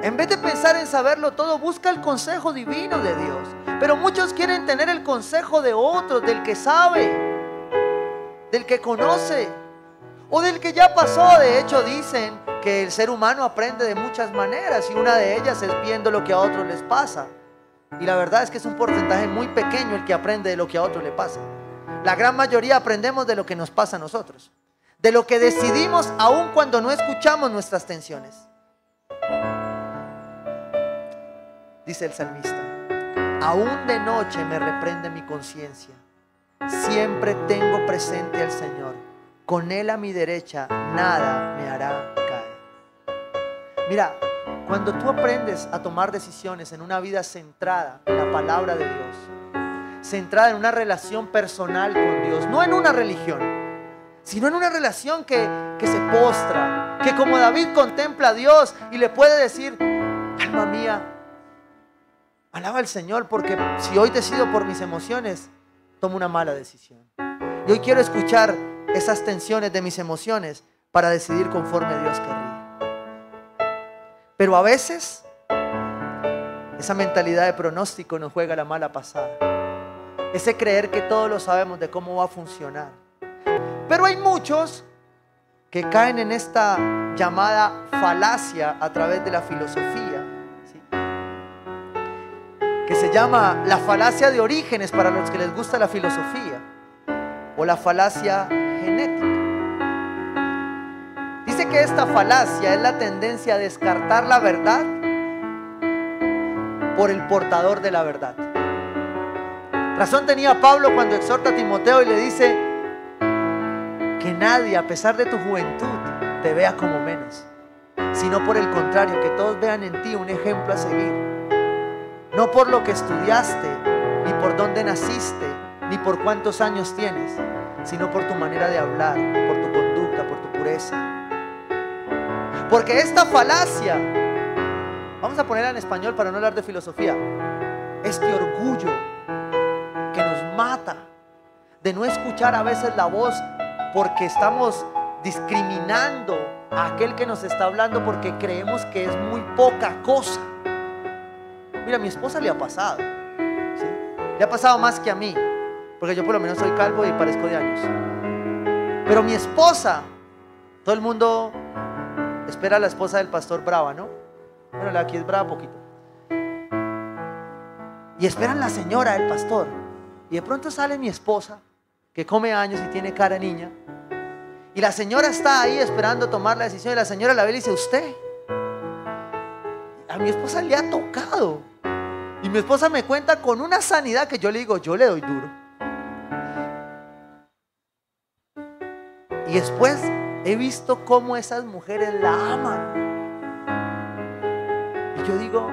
Speaker 1: En vez de pensar en saberlo todo, busca el consejo divino de Dios. Pero muchos quieren tener el consejo de otros, del que sabe, del que conoce o del que ya pasó. De hecho, dicen que el ser humano aprende de muchas maneras y una de ellas es viendo lo que a otros les pasa. Y la verdad es que es un porcentaje muy pequeño el que aprende de lo que a otros le pasa. La gran mayoría aprendemos de lo que nos pasa a nosotros. De lo que decidimos aun cuando no escuchamos nuestras tensiones. Dice el salmista. Aún de noche me reprende mi conciencia. Siempre tengo presente al Señor. Con Él a mi derecha nada me hará caer. Mira, cuando tú aprendes a tomar decisiones en una vida centrada en la palabra de Dios, centrada en una relación personal con Dios, no en una religión, sino en una relación que, que se postra, que como David contempla a Dios y le puede decir, alma mía, Alaba al Señor porque si hoy decido por mis emociones, tomo una mala decisión. Y hoy quiero escuchar esas tensiones de mis emociones para decidir conforme Dios querría. Pero a veces esa mentalidad de pronóstico nos juega la mala pasada. ese creer que todos lo sabemos de cómo va a funcionar. Pero hay muchos que caen en esta llamada falacia a través de la filosofía, que se llama la falacia de orígenes para los que les gusta la filosofía, o la falacia genética. Dice que esta falacia es la tendencia a descartar la verdad por el portador de la verdad. Razón tenía Pablo cuando exhorta a Timoteo y le dice que nadie, a pesar de tu juventud, te vea como menos, sino por el contrario, que todos vean en ti un ejemplo a seguir. No por lo que estudiaste, ni por dónde naciste, ni por cuántos años tienes, sino por tu manera de hablar, por tu conducta, por tu pureza. Porque esta falacia, vamos a ponerla en español para no hablar de filosofía, este orgullo que nos mata de no escuchar a veces la voz porque estamos discriminando a aquel que nos está hablando porque creemos que es muy poca cosa. Mira, a mi esposa le ha pasado. Le ha pasado más que a mí. Porque yo por lo menos soy calvo y parezco de años. Pero mi esposa, todo el mundo espera a la esposa del pastor brava, ¿no? Bueno, aquí es brava poquito. Y esperan la señora del pastor. Y de pronto sale mi esposa, que come años y tiene cara niña. Y la señora está ahí esperando tomar la decisión. Y la señora la ve y dice, usted. A mi esposa le ha tocado. Y mi esposa me cuenta con una sanidad que yo le digo, yo le doy duro. Y después he visto cómo esas mujeres la aman. Y yo digo,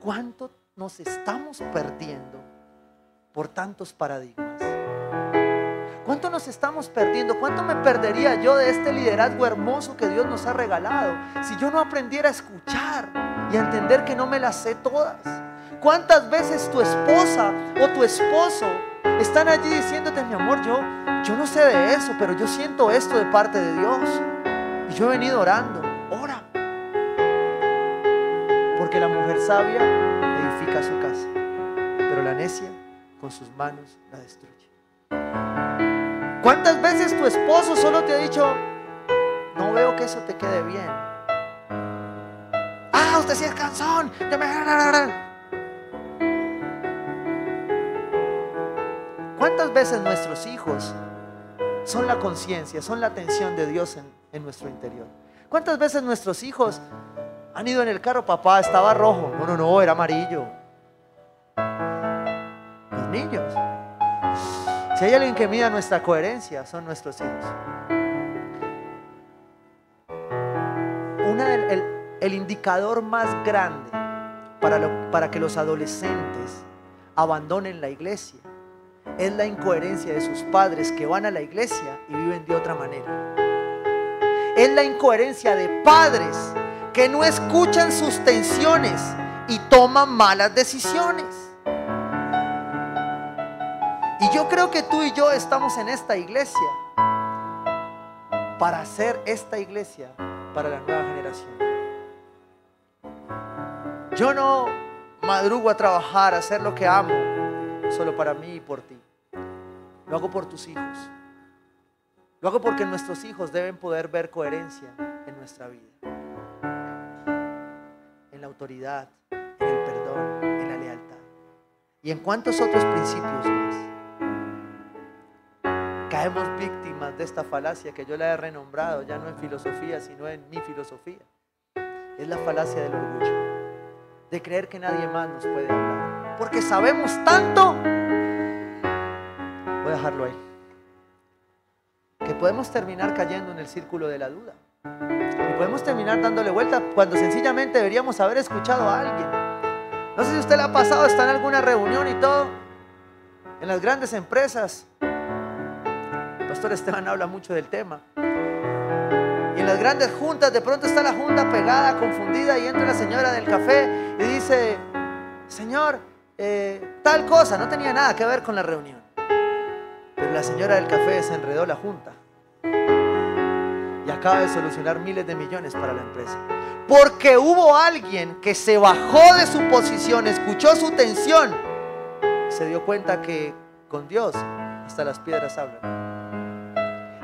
Speaker 1: ¿cuánto nos estamos perdiendo por tantos paradigmas? ¿Cuánto nos estamos perdiendo? ¿Cuánto me perdería yo de este liderazgo hermoso que Dios nos ha regalado si yo no aprendiera a escuchar y a entender que no me las sé todas? ¿Cuántas veces tu esposa o tu esposo están allí diciéndote, mi amor, yo, yo no sé de eso, pero yo siento esto de parte de Dios. Y yo he venido orando, ora. Porque la mujer sabia edifica su casa, pero la necia con sus manos la destruye. ¿Cuántas veces tu esposo solo te ha dicho, no veo que eso te quede bien? Ah, usted sí es cansón. Veces nuestros hijos son la conciencia, son la atención de Dios en, nuestro interior? ¿Cuántas veces nuestros hijos han ido en el carro, papá, estaba rojo? No, no, no, era amarillo. Los niños. Si hay alguien que mida nuestra coherencia, son nuestros hijos. Una el, indicador más grande para, para que los adolescentes abandonen la iglesia es la incoherencia de sus padres que van a la iglesia y viven de otra manera. Es la incoherencia de padres que no escuchan sus tensiones y toman malas decisiones. Y yo creo que tú y yo estamos en esta iglesia para hacer esta iglesia para la nueva generación. Yo no madrugo a trabajar, a hacer lo que amo, solo para mí y por ti. Lo hago por tus hijos. Lo hago porque nuestros hijos deben poder ver coherencia en nuestra vida. En la autoridad, en el perdón, en la lealtad. Y en cuantos otros principios más. Caemos víctimas de esta falacia que yo la he renombrado ya no en filosofía, sino en mi filosofía. Es la falacia del orgullo. De creer que nadie más nos puede hablar. Porque sabemos tanto Que podemos terminar cayendo en el círculo de la duda. Y podemos terminar dándole vuelta cuando sencillamente deberíamos haber escuchado a alguien. No sé si usted le ha pasado, está en alguna reunión y todo. En las grandes empresas. El pastor Esteban habla mucho del tema. Y en las grandes juntas, de pronto está la junta pegada, confundida, y entra la señora del café y dice, Señor, eh, tal cosa, no tenía nada que ver con la reunión. La señora del café desenredó la junta y acaba de solucionar miles de millones para la empresa. Porque hubo alguien que se bajó de su posición, escuchó su tensión, se dio cuenta que con Dios hasta las piedras hablan.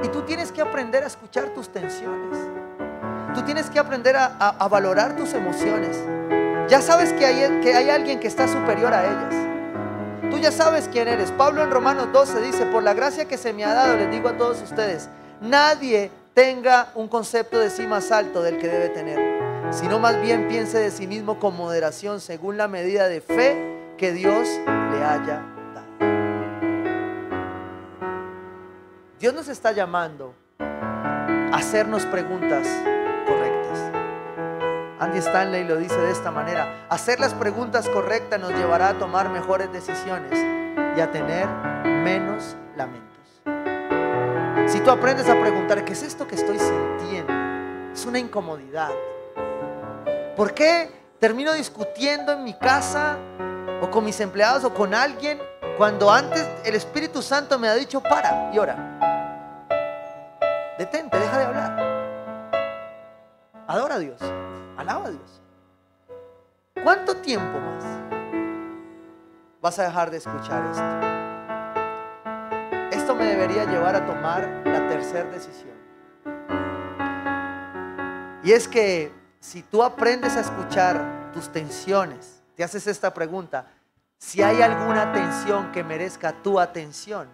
Speaker 1: Y tú tienes que aprender a escuchar tus tensiones. Tú tienes que aprender a, a valorar tus emociones. Ya sabes que hay, que hay alguien que está superior a ellas. Ya sabes quién eres. Pablo en Romanos 12 dice, por la gracia que se me ha dado, les digo a todos ustedes, nadie tenga un concepto de sí más alto del que debe tener, sino más bien piense de sí mismo con moderación según la medida de fe que Dios le haya dado. Dios nos está llamando a hacernos preguntas Andy Stanley lo dice de esta manera. Hacer las preguntas correctas nos llevará a tomar mejores decisiones y a tener menos lamentos. Si tú aprendes a preguntar, ¿qué es esto que estoy sintiendo? Es una incomodidad. ¿Por qué termino discutiendo en mi casa o con mis empleados o con alguien cuando antes el Espíritu Santo me ha dicho, para y ora? Detente, deja de hablar. Adora a Dios. Alaba a Dios. ¿Cuánto tiempo más vas a dejar de escuchar esto? Esto me debería llevar a tomar la tercera decisión. Y es que si tú aprendes a escuchar tus tensiones, te haces esta pregunta, si hay alguna tensión que merezca tu atención,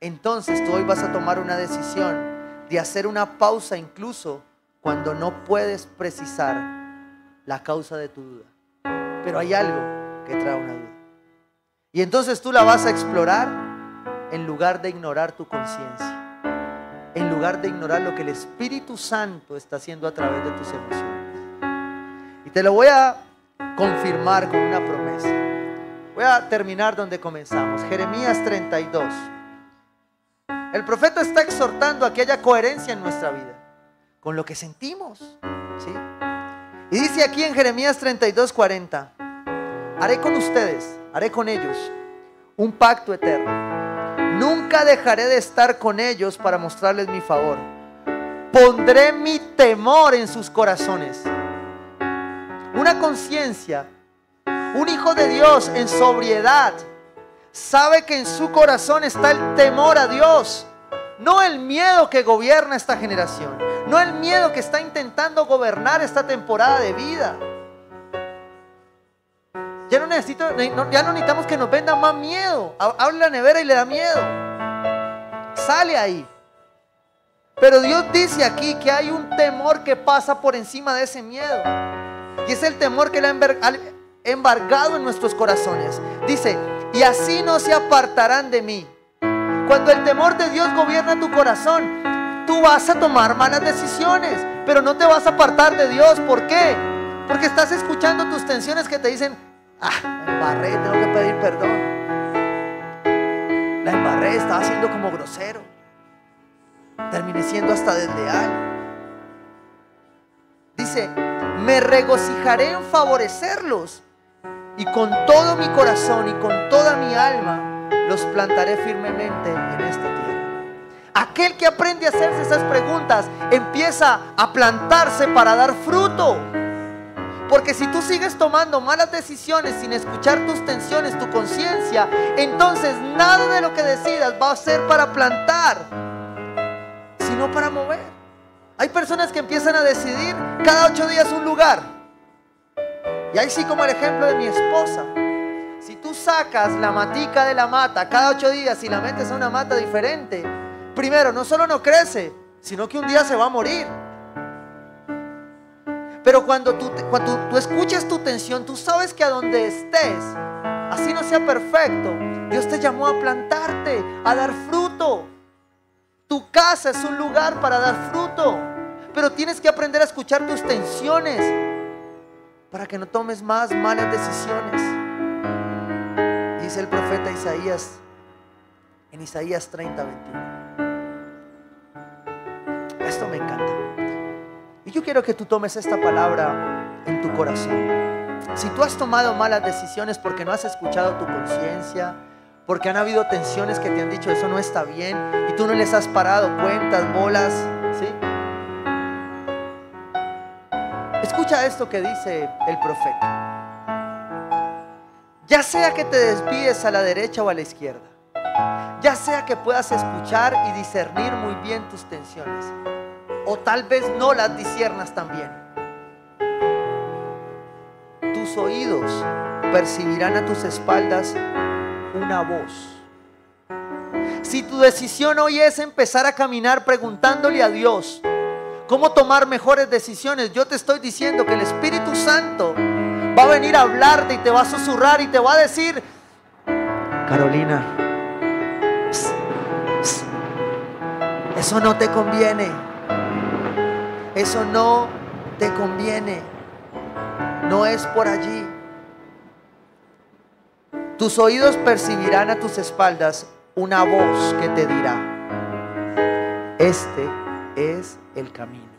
Speaker 1: entonces tú hoy vas a tomar una decisión de hacer una pausa incluso cuando no puedes precisar la causa de tu duda. Pero hay algo que trae una duda. Y entonces tú la vas a explorar en lugar de ignorar tu conciencia. En lugar de ignorar lo que el Espíritu Santo está haciendo a través de tus emociones. Y te lo voy a confirmar con una promesa. Voy a terminar donde comenzamos. Jeremías 32. El profeta está exhortando a que haya coherencia en nuestra vida con lo que sentimos. ¿sí? Y dice aquí en Jeremías 32, 40, haré con ustedes, haré con ellos un pacto eterno. Nunca dejaré de estar con ellos para mostrarles mi favor. Pondré mi temor en sus corazones. Una conciencia, un hijo de Dios en sobriedad, sabe que en su corazón está el temor a Dios, no el miedo que gobierna esta generación. No el miedo que está intentando gobernar esta temporada de vida. Ya no, necesito, ya no necesitamos que nos vendan más miedo. Abre la nevera y le da miedo. Sale ahí. Pero Dios dice aquí que hay un temor que pasa por encima de ese miedo. Y es el temor que le ha embargado en nuestros corazones. Dice, y así no se apartarán de mí. Cuando el temor de Dios gobierna tu corazón, tú vas a tomar malas decisiones, pero no te vas a apartar de Dios. ¿Por qué? Porque estás escuchando tus tensiones que te dicen, ah, embarré, tengo que pedir perdón. La embarré, estaba siendo como grosero. Terminé siendo hasta desleal. Dice, me regocijaré en favorecerlos y con todo mi corazón y con toda mi alma los plantaré firmemente en esta tierra. Aquel que aprende a hacerse esas preguntas empieza a plantarse para dar fruto. Porque si tú sigues tomando malas decisiones sin escuchar tus tensiones, tu conciencia, entonces nada de lo que decidas va a ser para plantar, sino para mover. Hay personas que empiezan a decidir cada ocho días un lugar. Y ahí sí como el ejemplo de mi esposa. Si tú sacas la matica de la mata cada ocho días y la metes a una mata diferente, primero, no solo no crece, sino que un día se va a morir. Pero cuando tú, cuando escuchas tu tensión, tú sabes que a donde estés, así no sea perfecto, Dios te llamó a plantarte, a dar fruto. Tu casa es un lugar para dar fruto, pero tienes que aprender a escuchar tus tensiones para que no tomes más malas decisiones. Dice el profeta Isaías en Isaías 30, 21. Me encanta. Y yo quiero que tú tomes esta palabra en tu corazón. Si tú has tomado malas decisiones porque no has escuchado tu conciencia, porque han habido tensiones que te han dicho eso no está bien y tú no les has parado cuentas, bolas, ¿sí? Escucha esto que dice el profeta. Ya sea que te desvíes a la derecha o a la izquierda. Ya sea que puedas escuchar y discernir muy bien tus tensiones. O tal vez no las disiernas también. Tus oídos percibirán a tus espaldas una voz. Si tu decisión hoy es empezar a caminar preguntándole a Dios cómo tomar mejores decisiones, yo te estoy diciendo que el Espíritu Santo va a venir a hablarte y te va a susurrar y te va a decir, Carolina, eso no te conviene. Eso no te conviene. No es por allí. Tus oídos percibirán a tus espaldas una voz que te dirá, este es el camino,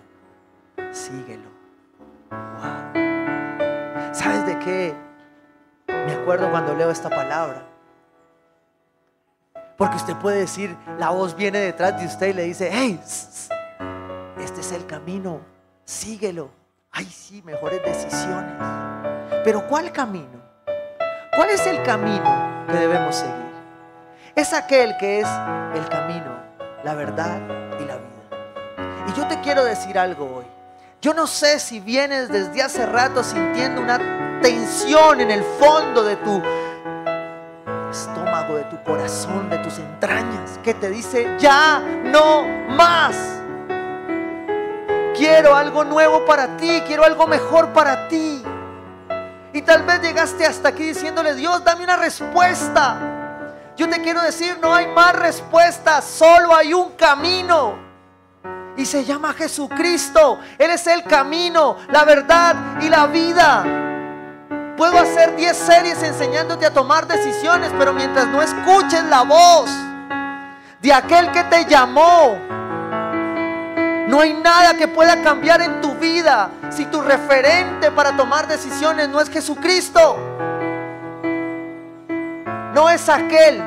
Speaker 1: síguelo. ¿Sabes de qué? Me acuerdo cuando leo esta palabra. Porque usted puede decir, la voz viene detrás de usted y le dice, hey, este es el camino, síguelo. Ay, sí, mejores decisiones. Pero ¿cuál camino? ¿Cuál es el camino que debemos seguir? Es aquel que es el camino, la verdad y la vida. Y yo te quiero decir algo hoy. Yo no sé si vienes desde hace rato sintiendo una tensión en el fondo de tu estómago, de tu corazón, de tus entrañas, que te dice, ya no más. Quiero algo nuevo para ti, quiero algo mejor para ti. Y tal vez llegaste hasta aquí diciéndole, Dios, dame una respuesta. Yo te quiero decir, no hay más respuesta, solo hay un camino. Y se llama Jesucristo. Él es el camino, la verdad y la vida. Puedo hacer 10 series enseñándote a tomar decisiones, pero mientras no escuches la voz de aquel que te llamó, no hay nada que pueda cambiar en tu vida si tu referente para tomar decisiones no es Jesucristo. No es aquel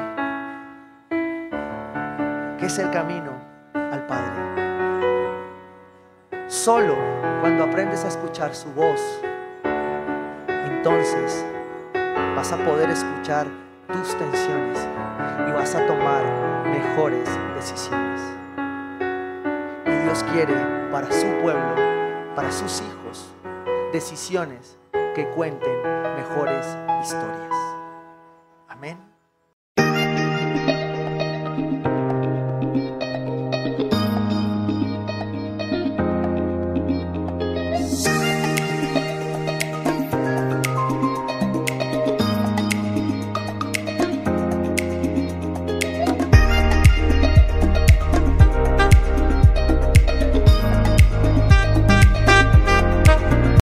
Speaker 1: que es el camino al Padre. Solo cuando aprendes a escuchar su voz, entonces vas a poder escuchar tus tensiones y vas a tomar mejores decisiones. Dios quiere para su pueblo, para sus hijos, decisiones que cuenten mejores historias. Amén.